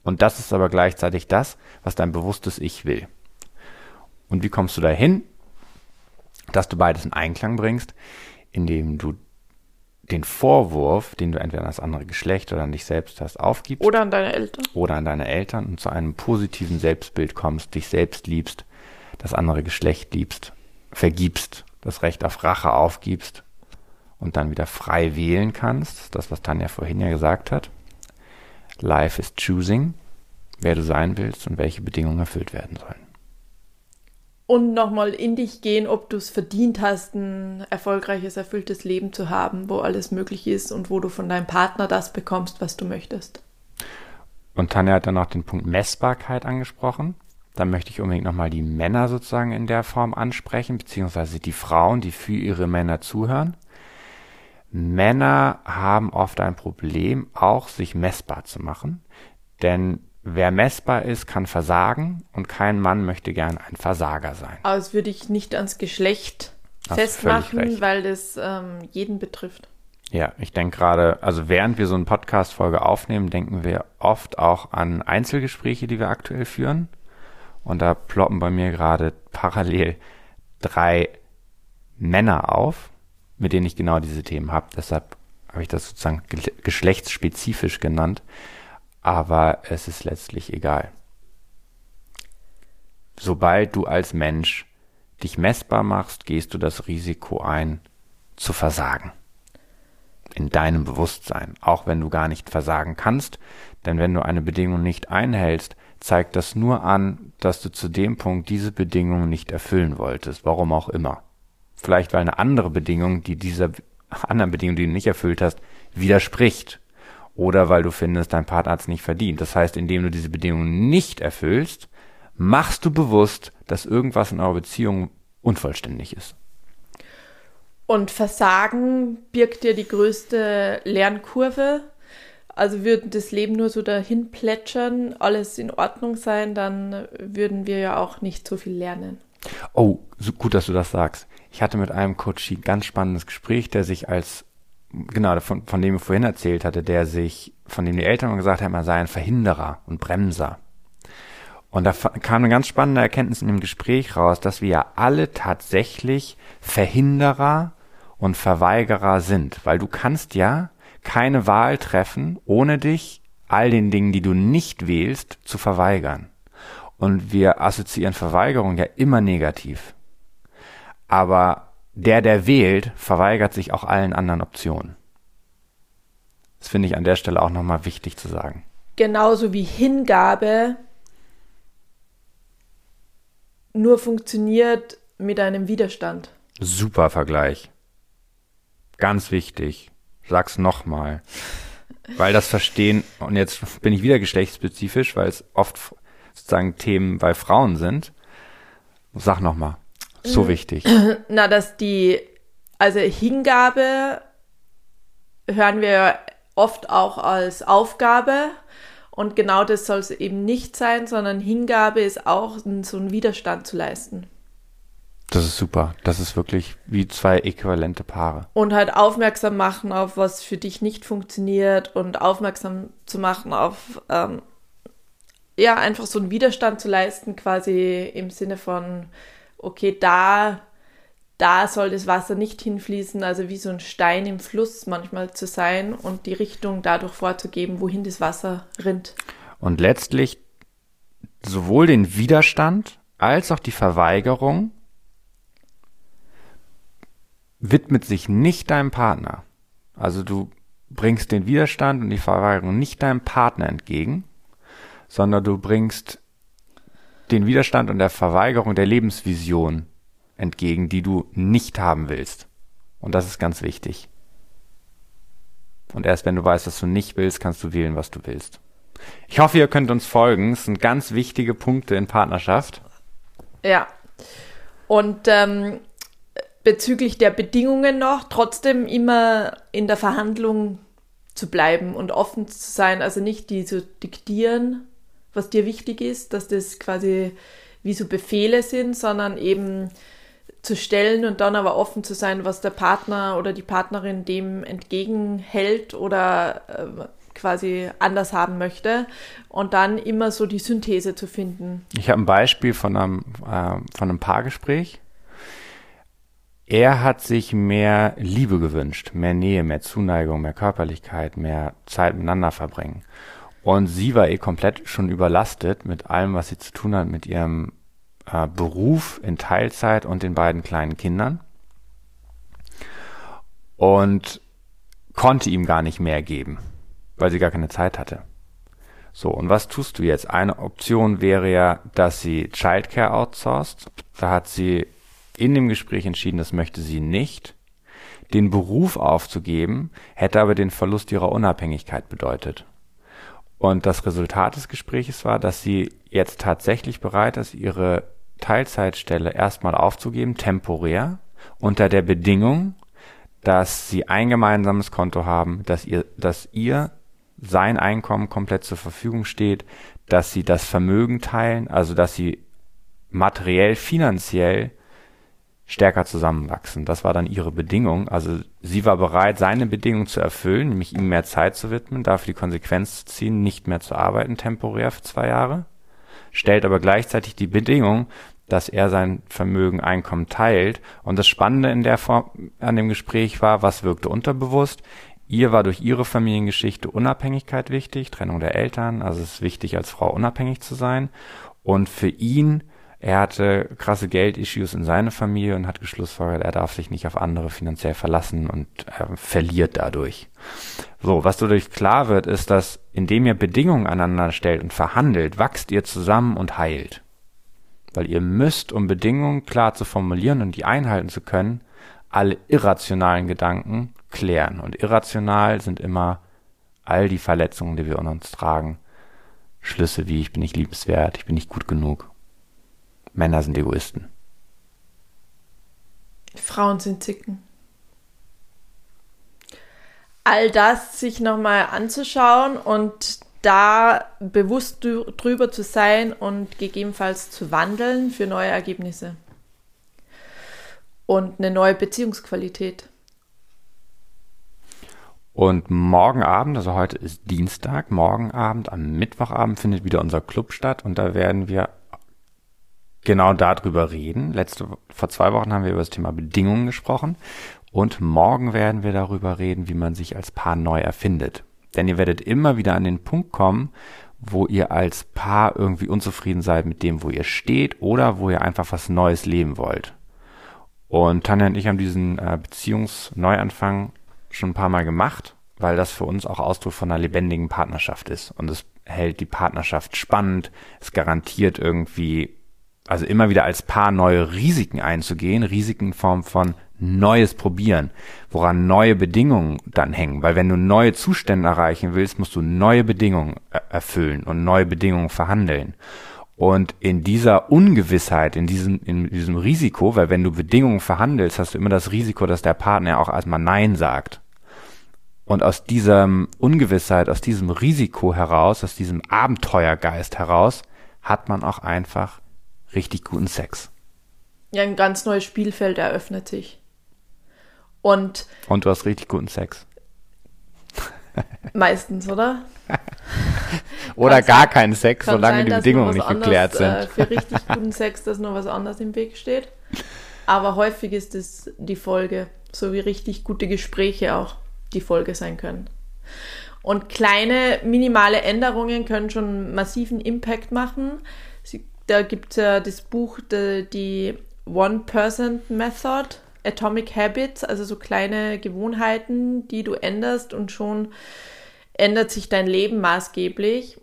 Und das ist aber gleichzeitig das, was dein bewusstes Ich will. Und wie kommst du dahin, dass du beides in Einklang bringst, indem du den Vorwurf, den du entweder an das andere Geschlecht oder an dich selbst hast, aufgibst. Oder an deine Eltern. Oder an deine Eltern und zu einem positiven Selbstbild kommst, dich selbst liebst, das andere Geschlecht liebst, vergibst, das Recht auf Rache aufgibst und dann wieder frei wählen kannst. Das, was Tanja vorhin ja gesagt hat. Life is choosing, wer du sein willst und welche Bedingungen erfüllt werden sollen. Und nochmal in dich gehen, ob du es verdient hast, ein erfolgreiches, erfülltes Leben zu haben, wo alles möglich ist und wo du von deinem Partner das bekommst, was du möchtest. Und Tanja hat dann noch den Punkt Messbarkeit angesprochen. Dann möchte ich unbedingt nochmal die Männer sozusagen in der Form ansprechen, beziehungsweise die Frauen, die für ihre Männer zuhören. Männer haben oft ein Problem, auch sich messbar zu machen. Denn wer messbar ist, kann versagen und kein Mann möchte gern ein Versager sein. Aber das würde ich nicht ans Geschlecht Hast festmachen, weil das ähm, jeden betrifft. Ja, ich denke gerade, also während wir so eine Podcast-Folge aufnehmen, denken wir oft auch an Einzelgespräche, die wir aktuell führen. Und da ploppen bei mir gerade parallel drei Männer auf, mit denen ich genau diese Themen habe. Deshalb habe ich das sozusagen geschlechtsspezifisch genannt. Aber es ist letztlich egal. Sobald du als Mensch dich messbar machst, gehst du das Risiko ein, zu versagen. In deinem Bewusstsein, auch wenn du gar nicht versagen kannst, denn wenn du eine Bedingung nicht einhältst, zeigt das nur an, dass du zu dem Punkt diese Bedingung nicht erfüllen wolltest, warum auch immer. Vielleicht weil eine andere Bedingung, die dieser anderen Bedingung, die du nicht erfüllt hast, widerspricht. Oder weil du findest, dein Partner hat es nicht verdient. Das heißt, indem du diese Bedingung nicht erfüllst, machst du bewusst, dass irgendwas in eurer Beziehung unvollständig ist. Und Versagen birgt ja die größte Lernkurve also würde das Leben nur so dahin plätschern, alles in Ordnung sein, dann würden wir ja auch nicht so viel lernen. Oh, so gut, dass du das sagst. Ich hatte mit einem Coach ein ganz spannendes Gespräch, der sich als, genau, von, von dem ich vorhin erzählt hatte, der sich, von dem die Eltern gesagt haben, er sei ein Verhinderer und Bremser. Und da kam eine ganz spannende Erkenntnis in dem Gespräch raus, dass wir ja alle tatsächlich Verhinderer und Verweigerer sind, weil du kannst ja keine Wahl treffen, ohne dich all den Dingen, die du nicht wählst, zu verweigern. Und wir assoziieren Verweigerung ja immer negativ. Aber der, der wählt, verweigert sich auch allen anderen Optionen. Das finde ich an der Stelle auch nochmal wichtig zu sagen. Genauso wie Hingabe nur funktioniert mit einem Widerstand. Super Vergleich. Ganz wichtig. Sag's nochmal. Weil das Verstehen, und jetzt bin ich wieder geschlechtsspezifisch, weil es oft sozusagen Themen bei Frauen sind. Sag nochmal. So wichtig. Na, dass die, also Hingabe hören wir oft auch als Aufgabe. Und genau das soll es eben nicht sein, sondern Hingabe ist auch so ein Widerstand zu leisten. Das ist super. Das ist wirklich wie zwei äquivalente Paare. Und halt aufmerksam machen auf was für dich nicht funktioniert und aufmerksam zu machen auf, ähm, ja, einfach so einen Widerstand zu leisten, quasi im Sinne von, okay, da, da soll das Wasser nicht hinfließen, also wie so ein Stein im Fluss manchmal zu sein und die Richtung dadurch vorzugeben, wohin das Wasser rinnt. Und letztlich sowohl den Widerstand als auch die Verweigerung widmet sich nicht deinem Partner. Also du bringst den Widerstand und die Verweigerung nicht deinem Partner entgegen, sondern du bringst den Widerstand und der Verweigerung der Lebensvision entgegen, die du nicht haben willst. Und das ist ganz wichtig. Und erst wenn du weißt, was du nicht willst, kannst du wählen, was du willst. Ich hoffe, ihr könnt uns folgen. Es sind ganz wichtige Punkte in Partnerschaft. Ja. Und ähm, bezüglich der Bedingungen noch trotzdem immer in der Verhandlung zu bleiben und offen zu sein, also nicht die zu diktieren, was dir wichtig ist, dass das quasi wie so Befehle sind, sondern eben zu stellen und dann aber offen zu sein, was der Partner oder die Partnerin dem entgegenhält oder äh, quasi anders haben möchte und dann immer so die Synthese zu finden. Ich habe ein Beispiel von einem, äh, von einem Paargespräch er hat sich mehr Liebe gewünscht, mehr Nähe, mehr Zuneigung, mehr Körperlichkeit, mehr Zeit miteinander verbringen. Und sie war eh komplett schon überlastet mit allem, was sie zu tun hat, mit ihrem äh, Beruf in Teilzeit und den beiden kleinen Kindern. Und konnte ihm gar nicht mehr geben, weil sie gar keine Zeit hatte. So, und was tust du jetzt? Eine Option wäre ja, dass sie Childcare outsourced. Da hat sie in dem Gespräch entschieden, das möchte sie nicht. Den Beruf aufzugeben, hätte aber den Verlust ihrer Unabhängigkeit bedeutet. Und das Resultat des Gesprächs war, dass sie jetzt tatsächlich bereit ist, ihre Teilzeitstelle erstmal aufzugeben, temporär, unter der Bedingung, dass sie ein gemeinsames Konto haben, dass ihr, dass ihr sein Einkommen komplett zur Verfügung steht, dass sie das Vermögen teilen, also dass sie materiell, finanziell stärker zusammenwachsen. Das war dann ihre Bedingung. Also sie war bereit, seine Bedingung zu erfüllen, nämlich ihm mehr Zeit zu widmen, dafür die Konsequenz zu ziehen, nicht mehr zu arbeiten temporär für zwei Jahre, stellt aber gleichzeitig die Bedingung, dass er sein Vermögen, Einkommen teilt. Und das Spannende in der Form an dem Gespräch war, was wirkte unterbewusst? Ihr war durch ihre Familiengeschichte Unabhängigkeit wichtig, Trennung der Eltern, also es ist wichtig, als Frau unabhängig zu sein. Und für ihn, er hatte krasse Geldissues in seiner Familie und hat geschlussfolgert, er darf sich nicht auf andere finanziell verlassen und äh, verliert dadurch. So, was dadurch klar wird, ist, dass indem ihr Bedingungen aneinander stellt und verhandelt, wachst ihr zusammen und heilt. Weil ihr müsst, um Bedingungen klar zu formulieren und die einhalten zu können, alle irrationalen Gedanken klären. Und irrational sind immer all die Verletzungen, die wir in uns tragen. Schlüsse wie ich bin nicht liebenswert, ich bin nicht gut genug. Männer sind Egoisten. Frauen sind Zicken. All das sich nochmal anzuschauen und da bewusst drüber zu sein und gegebenenfalls zu wandeln für neue Ergebnisse und eine neue Beziehungsqualität. Und morgen Abend, also heute ist Dienstag, morgen Abend, am Mittwochabend findet wieder unser Club statt und da werden wir genau darüber reden. Letzte, vor zwei Wochen haben wir über das Thema Bedingungen gesprochen und morgen werden wir darüber reden, wie man sich als Paar neu erfindet. Denn ihr werdet immer wieder an den Punkt kommen, wo ihr als Paar irgendwie unzufrieden seid mit dem, wo ihr steht oder wo ihr einfach was Neues leben wollt. Und Tanja und ich haben diesen äh, Beziehungsneuanfang schon ein paar Mal gemacht, weil das für uns auch Ausdruck von einer lebendigen Partnerschaft ist. Und es hält die Partnerschaft spannend. Es garantiert irgendwie, also immer wieder als Paar neue Risiken einzugehen. Risiken in Form von Neues probieren, woran neue Bedingungen dann hängen. Weil wenn du neue Zustände erreichen willst, musst du neue Bedingungen erfüllen und neue Bedingungen verhandeln. Und in dieser Ungewissheit, in diesem, in diesem Risiko, weil wenn du Bedingungen verhandelst, hast du immer das Risiko, dass der Partner auch erstmal Nein sagt. Und aus dieser Ungewissheit, aus diesem Risiko heraus, aus diesem Abenteuergeist heraus, hat man auch einfach richtig guten Sex. Ja, ein ganz neues Spielfeld eröffnet sich. Und, Und du hast richtig guten Sex. Meistens, oder? oder gar keinen Sex, solange sein, die Bedingungen nicht geklärt sind. Äh, für richtig guten Sex, dass noch was anderes im Weg steht. Aber häufig ist es die Folge, so wie richtig gute Gespräche auch die Folge sein können. Und kleine, minimale Änderungen können schon massiven Impact machen. Da gibt es ja das Buch, die One-Person-Method, Atomic Habits, also so kleine Gewohnheiten, die du änderst und schon ändert sich dein Leben maßgeblich.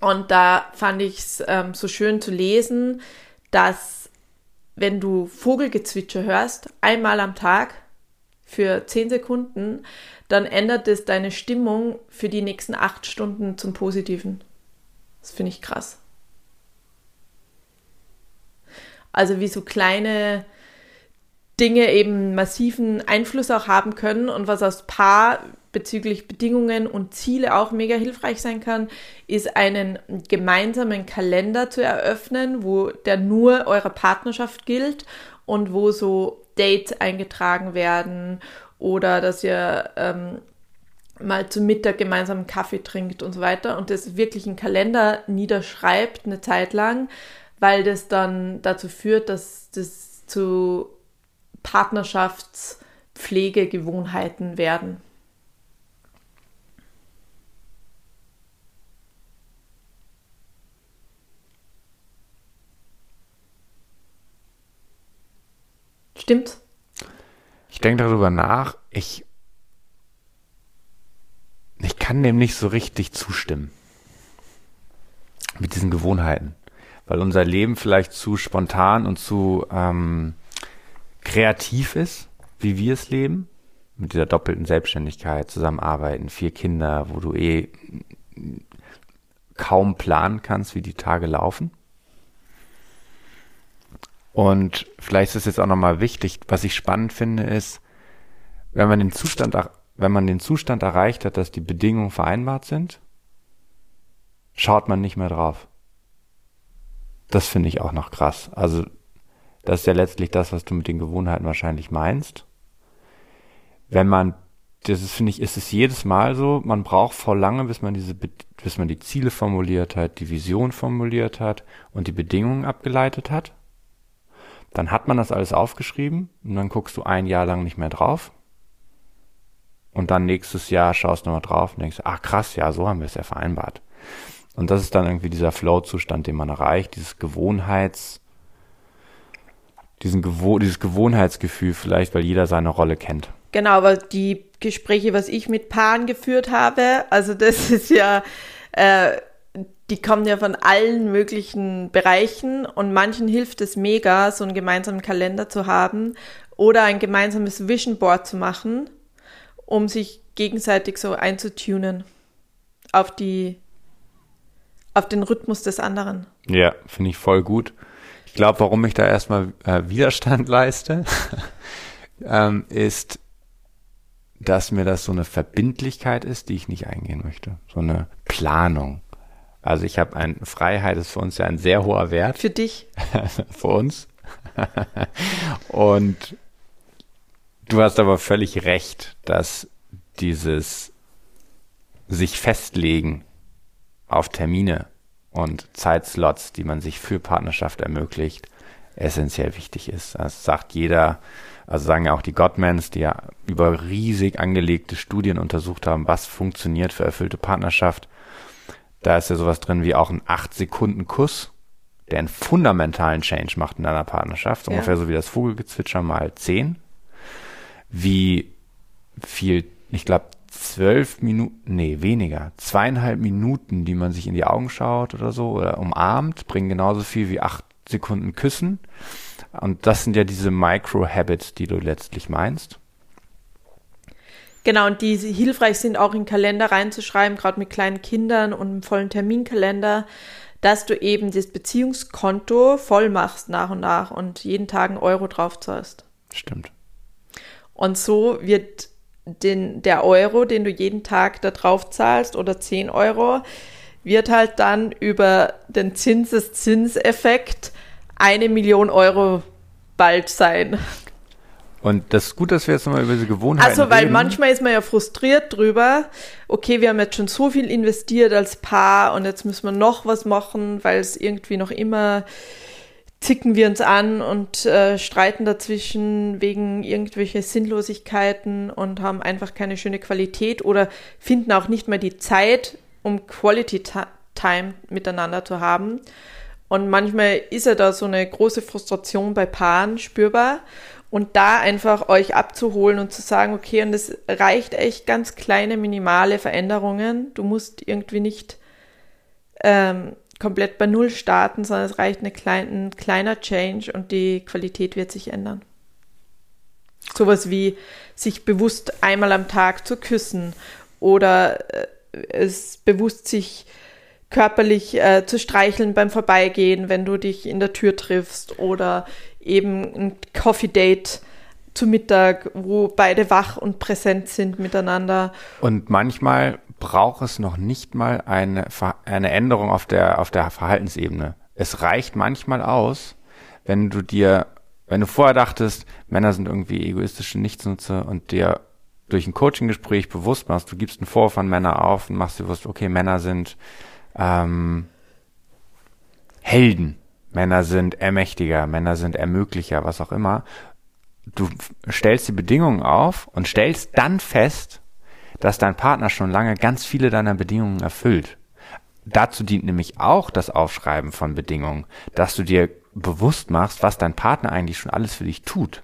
Und da fand ich es ähm, so schön zu lesen, dass wenn du Vogelgezwitscher hörst, einmal am Tag, für 10 Sekunden, dann ändert es deine Stimmung für die nächsten acht Stunden zum Positiven. Das finde ich krass. Also wie so kleine Dinge eben massiven Einfluss auch haben können und was aus Paar bezüglich Bedingungen und Ziele auch mega hilfreich sein kann, ist einen gemeinsamen Kalender zu eröffnen, wo der nur eurer Partnerschaft gilt und wo so Dates eingetragen werden oder dass ihr ähm, mal zum Mittag gemeinsam Kaffee trinkt und so weiter und das wirklich einen Kalender niederschreibt eine Zeit lang, weil das dann dazu führt, dass das zu Partnerschaftspflegegewohnheiten werden. Stimmt. Ich denke darüber nach. Ich, ich kann dem nicht so richtig zustimmen. mit diesen Gewohnheiten. Weil unser Leben vielleicht zu spontan und zu ähm, kreativ ist, wie wir es leben. Mit dieser doppelten Selbstständigkeit, zusammenarbeiten, vier Kinder, wo du eh kaum planen kannst, wie die Tage laufen. Und vielleicht ist es jetzt auch nochmal wichtig, was ich spannend finde, ist, wenn man den Zustand, wenn man den Zustand erreicht hat, dass die Bedingungen vereinbart sind, schaut man nicht mehr drauf. Das finde ich auch noch krass. Also, das ist ja letztlich das, was du mit den Gewohnheiten wahrscheinlich meinst. Wenn man, das ist, finde ich, ist es jedes Mal so, man braucht voll lange, bis man diese, bis man die Ziele formuliert hat, die Vision formuliert hat und die Bedingungen abgeleitet hat. Dann hat man das alles aufgeschrieben und dann guckst du ein Jahr lang nicht mehr drauf. Und dann nächstes Jahr schaust du nochmal drauf und denkst, ach krass, ja, so haben wir es ja vereinbart. Und das ist dann irgendwie dieser Flow-Zustand, den man erreicht, dieses Gewohnheits, diesen Gewo dieses Gewohnheitsgefühl vielleicht, weil jeder seine Rolle kennt. Genau, aber die Gespräche, was ich mit Paaren geführt habe, also das ist ja, äh, die kommen ja von allen möglichen Bereichen und manchen hilft es mega, so einen gemeinsamen Kalender zu haben oder ein gemeinsames Vision Board zu machen, um sich gegenseitig so einzutunen auf die auf den Rhythmus des anderen. Ja, finde ich voll gut. Ich glaube, warum ich da erstmal äh, Widerstand leiste, ähm, ist, dass mir das so eine Verbindlichkeit ist, die ich nicht eingehen möchte. So eine Planung. Also ich habe ein Freiheit ist für uns ja ein sehr hoher Wert. Für dich. für uns. Und du hast aber völlig recht, dass dieses sich festlegen auf Termine und Zeitslots, die man sich für Partnerschaft ermöglicht, essentiell wichtig ist. Das sagt jeder, also sagen ja auch die Gottmans, die ja über riesig angelegte Studien untersucht haben, was funktioniert für erfüllte Partnerschaft. Da ist ja sowas drin wie auch ein 8-Sekunden-Kuss, der einen fundamentalen Change macht in deiner Partnerschaft. Ja. Ungefähr so wie das Vogelgezwitscher mal 10. Wie viel, ich glaube, zwölf Minuten, nee, weniger, zweieinhalb Minuten, die man sich in die Augen schaut oder so oder umarmt, bringen genauso viel wie acht Sekunden Küssen. Und das sind ja diese Micro-Habits, die du letztlich meinst. Genau, und die hilfreich sind auch in Kalender reinzuschreiben, gerade mit kleinen Kindern und einem vollen Terminkalender, dass du eben das Beziehungskonto voll machst nach und nach und jeden Tag einen Euro drauf zahlst. Stimmt. Und so wird den, der Euro, den du jeden Tag da drauf zahlst oder 10 Euro, wird halt dann über den Zinseszinseffekt eine Million Euro bald sein. Und das ist gut, dass wir jetzt nochmal über diese Gewohnheiten Also, weil reden. manchmal ist man ja frustriert drüber, okay, wir haben jetzt schon so viel investiert als Paar und jetzt müssen wir noch was machen, weil es irgendwie noch immer zicken wir uns an und äh, streiten dazwischen wegen irgendwelcher Sinnlosigkeiten und haben einfach keine schöne Qualität oder finden auch nicht mehr die Zeit, um Quality Time miteinander zu haben. Und manchmal ist ja da so eine große Frustration bei Paaren spürbar. Und da einfach euch abzuholen und zu sagen, okay, und es reicht echt ganz kleine, minimale Veränderungen. Du musst irgendwie nicht ähm, komplett bei Null starten, sondern es reicht klein, ein kleiner Change und die Qualität wird sich ändern. Sowas wie sich bewusst einmal am Tag zu küssen oder äh, es bewusst sich körperlich äh, zu streicheln beim Vorbeigehen, wenn du dich in der Tür triffst oder eben ein Coffee Date zu Mittag, wo beide wach und präsent sind miteinander. Und manchmal braucht es noch nicht mal eine, eine Änderung auf der, auf der Verhaltensebene. Es reicht manchmal aus, wenn du dir, wenn du vorher dachtest, Männer sind irgendwie egoistische Nichtsnutzer und dir durch ein Coaching-Gespräch bewusst machst, du gibst einen Vorwurf an Männer auf und machst dir bewusst, okay, Männer sind ähm, Helden, Männer sind Ermächtiger, Männer sind Ermöglicher, was auch immer. Du stellst die Bedingungen auf und stellst dann fest, dass dein Partner schon lange ganz viele deiner Bedingungen erfüllt. Dazu dient nämlich auch das Aufschreiben von Bedingungen, dass du dir bewusst machst, was dein Partner eigentlich schon alles für dich tut.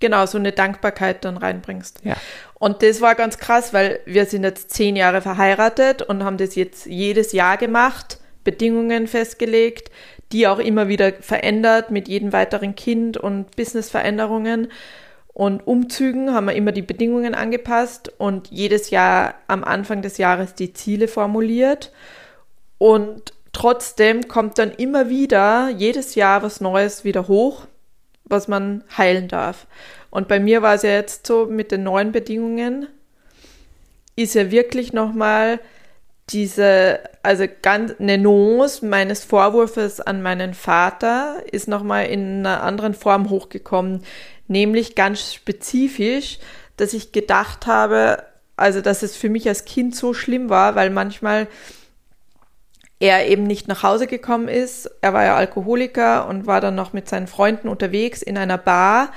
Genau, so eine Dankbarkeit dann reinbringst. Ja. Und das war ganz krass, weil wir sind jetzt zehn Jahre verheiratet und haben das jetzt jedes Jahr gemacht, Bedingungen festgelegt, die auch immer wieder verändert mit jedem weiteren Kind und Businessveränderungen und Umzügen haben wir immer die Bedingungen angepasst und jedes Jahr am Anfang des Jahres die Ziele formuliert. Und trotzdem kommt dann immer wieder jedes Jahr was Neues wieder hoch, was man heilen darf. Und bei mir war es ja jetzt so mit den neuen Bedingungen, ist ja wirklich nochmal diese, also ganz eine Nuance meines Vorwurfs an meinen Vater ist nochmal in einer anderen Form hochgekommen, nämlich ganz spezifisch, dass ich gedacht habe, also dass es für mich als Kind so schlimm war, weil manchmal er eben nicht nach Hause gekommen ist. Er war ja Alkoholiker und war dann noch mit seinen Freunden unterwegs in einer Bar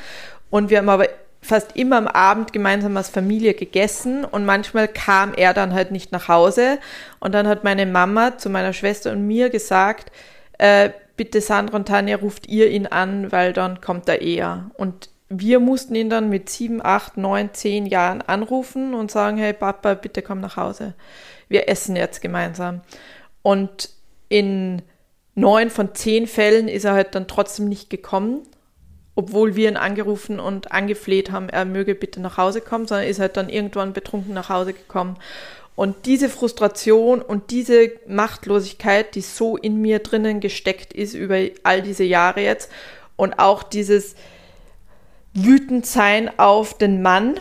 und wir haben aber fast immer am Abend gemeinsam als Familie gegessen und manchmal kam er dann halt nicht nach Hause und dann hat meine Mama zu meiner Schwester und mir gesagt, äh, bitte Sandra und Tanja ruft ihr ihn an, weil dann kommt er eher. Und wir mussten ihn dann mit sieben, acht, neun, zehn Jahren anrufen und sagen, hey Papa, bitte komm nach Hause. Wir essen jetzt gemeinsam. Und in neun von zehn Fällen ist er halt dann trotzdem nicht gekommen obwohl wir ihn angerufen und angefleht haben, er möge bitte nach Hause kommen, sondern ist halt dann irgendwann betrunken nach Hause gekommen. Und diese Frustration und diese Machtlosigkeit, die so in mir drinnen gesteckt ist über all diese Jahre jetzt und auch dieses Wütendsein auf den Mann,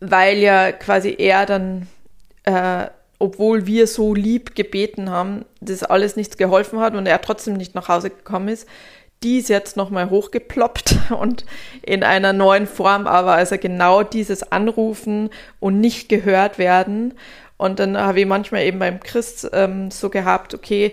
weil ja quasi er dann, äh, obwohl wir so lieb gebeten haben, das alles nichts geholfen hat und er trotzdem nicht nach Hause gekommen ist, die ist jetzt nochmal hochgeploppt und in einer neuen Form, aber also genau dieses Anrufen und nicht gehört werden. Und dann habe ich manchmal eben beim Christ ähm, so gehabt, okay,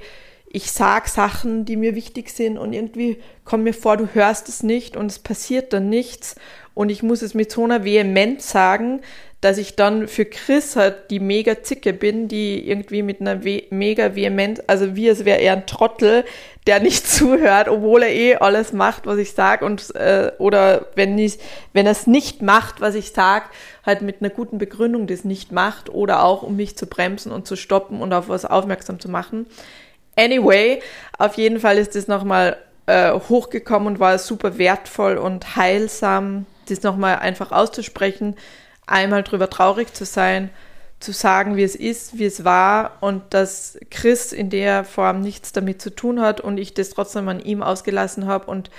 ich sag Sachen, die mir wichtig sind und irgendwie kommt mir vor, du hörst es nicht und es passiert dann nichts und ich muss es mit so einer Vehemenz sagen, dass ich dann für Chris halt die mega Zicke bin, die irgendwie mit einer We mega Vehemenz, also wie es wäre er ein Trottel, der nicht zuhört, obwohl er eh alles macht, was ich sage und äh, oder wenn ich, wenn er es nicht macht, was ich sage, halt mit einer guten Begründung das nicht macht oder auch um mich zu bremsen und zu stoppen und auf was aufmerksam zu machen. Anyway, auf jeden Fall ist das nochmal äh, hochgekommen und war super wertvoll und heilsam, das nochmal einfach auszusprechen, einmal drüber traurig zu sein, zu sagen, wie es ist, wie es war und dass Chris in der Form nichts damit zu tun hat und ich das trotzdem an ihm ausgelassen habe und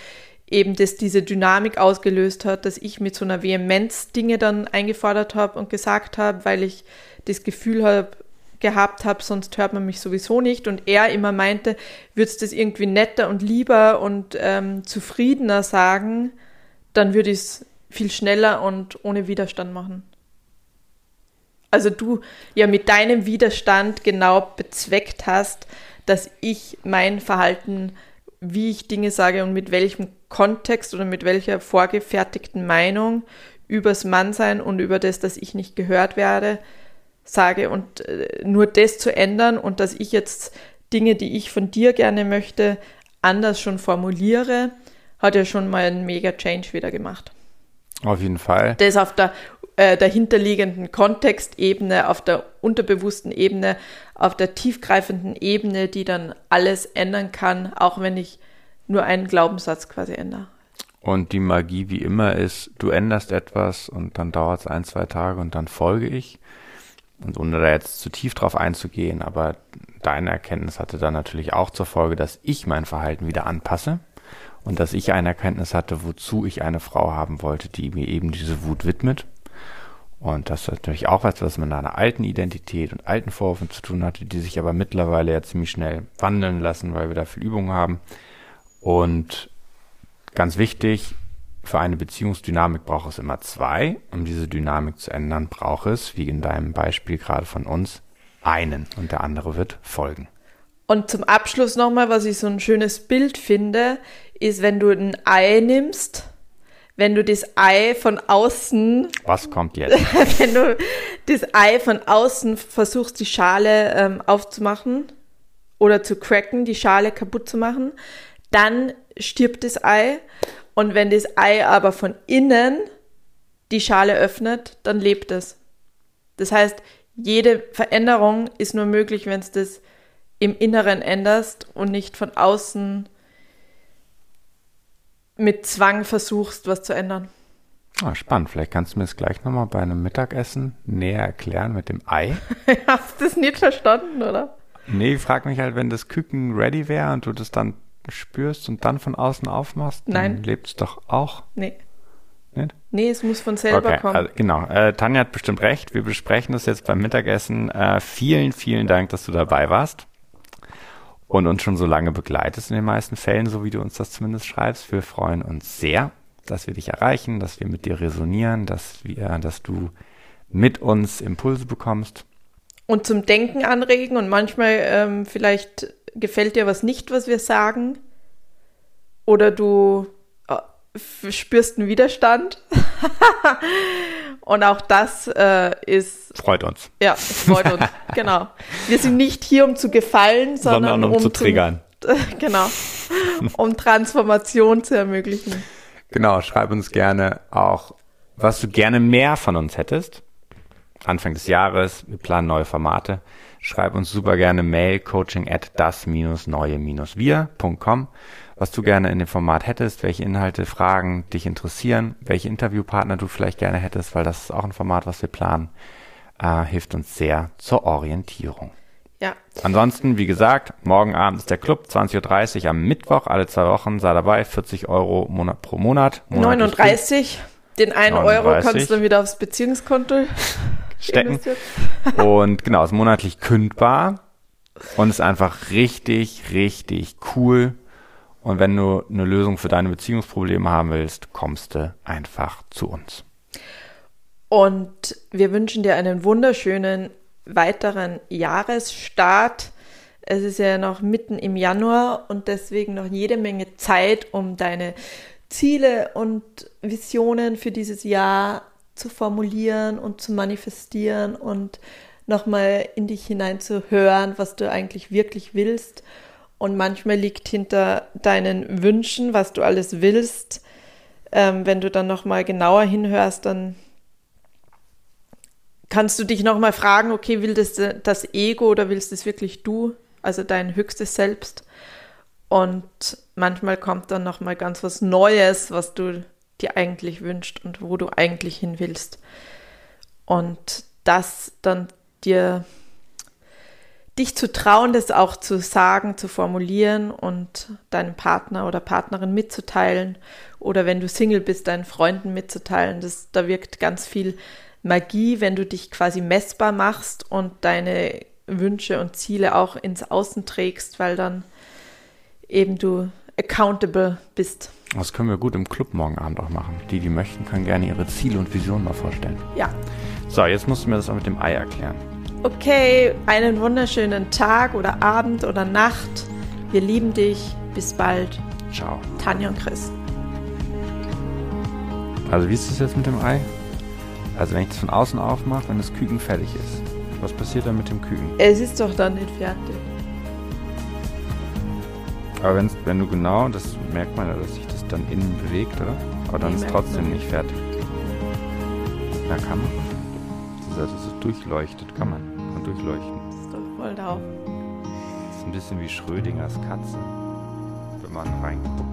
eben das diese Dynamik ausgelöst hat, dass ich mit so einer Vehemenz Dinge dann eingefordert habe und gesagt habe, weil ich das Gefühl habe, gehabt habe, sonst hört man mich sowieso nicht. Und er immer meinte, würdest das irgendwie netter und lieber und ähm, zufriedener sagen, dann würde ich es viel schneller und ohne Widerstand machen. Also du ja mit deinem Widerstand genau bezweckt hast, dass ich mein Verhalten, wie ich Dinge sage und mit welchem Kontext oder mit welcher vorgefertigten Meinung übers Mannsein und über das, dass ich nicht gehört werde, sage und äh, nur das zu ändern und dass ich jetzt Dinge, die ich von dir gerne möchte, anders schon formuliere, hat ja schon mal einen mega Change wieder gemacht. Auf jeden Fall. Das auf der äh, dahinterliegenden Kontextebene, auf der unterbewussten Ebene, auf der tiefgreifenden Ebene, die dann alles ändern kann, auch wenn ich nur einen Glaubenssatz quasi ändere. Und die Magie wie immer ist, du änderst etwas und dann dauert es ein, zwei Tage und dann folge ich. Und ohne da jetzt zu tief drauf einzugehen, aber deine Erkenntnis hatte dann natürlich auch zur Folge, dass ich mein Verhalten wieder anpasse und dass ich eine Erkenntnis hatte, wozu ich eine Frau haben wollte, die mir eben diese Wut widmet und das ist natürlich auch was, was mit einer alten Identität und alten Vorwürfen zu tun hatte, die sich aber mittlerweile ja ziemlich schnell wandeln lassen, weil wir da viel Übung haben. Und ganz wichtig, für eine Beziehungsdynamik braucht es immer zwei. Um diese Dynamik zu ändern, braucht es, wie in deinem Beispiel gerade von uns, einen und der andere wird folgen. Und zum Abschluss nochmal, was ich so ein schönes Bild finde, ist, wenn du ein Ei nimmst wenn du das Ei von außen. Was kommt jetzt? wenn du das Ei von außen versuchst, die Schale ähm, aufzumachen oder zu cracken, die Schale kaputt zu machen, dann stirbt das Ei. Und wenn das Ei aber von innen die Schale öffnet, dann lebt es. Das heißt, jede Veränderung ist nur möglich, wenn es das im Inneren änderst und nicht von außen mit Zwang versuchst, was zu ändern. Ah, spannend. Vielleicht kannst du mir das gleich nochmal bei einem Mittagessen näher erklären mit dem Ei. Hast du das nicht verstanden, oder? Nee, ich frage mich halt, wenn das Küken ready wäre und du das dann spürst und dann von außen aufmachst, Nein. dann lebt es doch auch. Nee. Nicht? Nee, es muss von selber Okay, kommen. also, genau. Äh, Tanja hat bestimmt recht. Wir besprechen das jetzt beim Mittagessen. Äh, vielen, vielen Dank, dass du dabei warst und uns schon so lange begleitest in den meisten Fällen, so wie du uns das zumindest schreibst. Wir freuen uns sehr, dass wir dich erreichen, dass wir mit dir resonieren, dass wir, dass du mit uns Impulse bekommst. und zum Denken anregen und manchmal ähm, vielleicht gefällt dir was nicht, was wir sagen. Oder du äh, spürst einen Widerstand. und auch das äh, ist, Freut uns. ja, es freut uns. genau. Wir sind nicht hier, um zu gefallen, sondern, Sondern um, zu triggern. Zum, genau. Um Transformation zu ermöglichen. Genau, schreib uns gerne auch, was du gerne mehr von uns hättest. Anfang des Jahres, wir planen neue Formate. Schreib uns super gerne Mail, coaching at das-neue-wir.com, was du gerne in dem Format hättest, welche Inhalte, Fragen dich interessieren, welche Interviewpartner du vielleicht gerne hättest, weil das ist auch ein Format, was wir planen, äh, hilft uns sehr zur Orientierung. Ja. Ansonsten, wie gesagt, morgen Abend ist der Club, 20.30 Uhr am Mittwoch, alle zwei Wochen, sei dabei, 40 Euro Monat, pro Monat. monatlich 39. Den einen Euro 39. kannst du dann wieder aufs Beziehungskonto stecken. Und genau, ist monatlich kündbar und ist einfach richtig, richtig cool. Und wenn du eine Lösung für deine Beziehungsprobleme haben willst, kommst du einfach zu uns. Und wir wünschen dir einen wunderschönen weiteren Jahresstart. Es ist ja noch mitten im Januar und deswegen noch jede Menge Zeit, um deine Ziele und Visionen für dieses Jahr zu formulieren und zu manifestieren und nochmal in dich hinein zu hören, was du eigentlich wirklich willst. Und manchmal liegt hinter deinen Wünschen, was du alles willst. Ähm, wenn du dann nochmal genauer hinhörst, dann kannst du dich nochmal fragen, okay, will das das Ego oder willst das wirklich du, also dein höchstes Selbst? Und manchmal kommt dann nochmal ganz was Neues, was du dir eigentlich wünschst und wo du eigentlich hin willst. Und das dann dir dich zu trauen, das auch zu sagen, zu formulieren und deinem Partner oder Partnerin mitzuteilen oder wenn du Single bist, deinen Freunden mitzuteilen. Das, da wirkt ganz viel Magie, wenn du dich quasi messbar machst und deine Wünsche und Ziele auch ins Außen trägst, weil dann eben du accountable bist. Das können wir gut im Club morgen Abend auch machen. Die, die möchten, können gerne ihre Ziele und Visionen mal vorstellen. Ja. So, jetzt musst du mir das auch mit dem Ei erklären. Okay, einen wunderschönen Tag oder Abend oder Nacht. Wir lieben dich. Bis bald. Ciao. Tanja und Chris. Also wie ist das jetzt mit dem Ei? Also wenn ich das von außen aufmache, wenn das Küken fertig ist, was passiert dann mit dem Küken? Es ist doch dann nicht fertig. Aber wenn du genau, das merkt man ja, dass das dann innen bewegt, oder? Aber dann Nee, ist trotzdem nicht fertig. Na, kann man. Das ist, das ist durchleuchtet, kann man. Kann man durchleuchten. Das ist doch voll drauf. Das ist ein bisschen wie Schrödingers Katze. Wenn man reinguckt.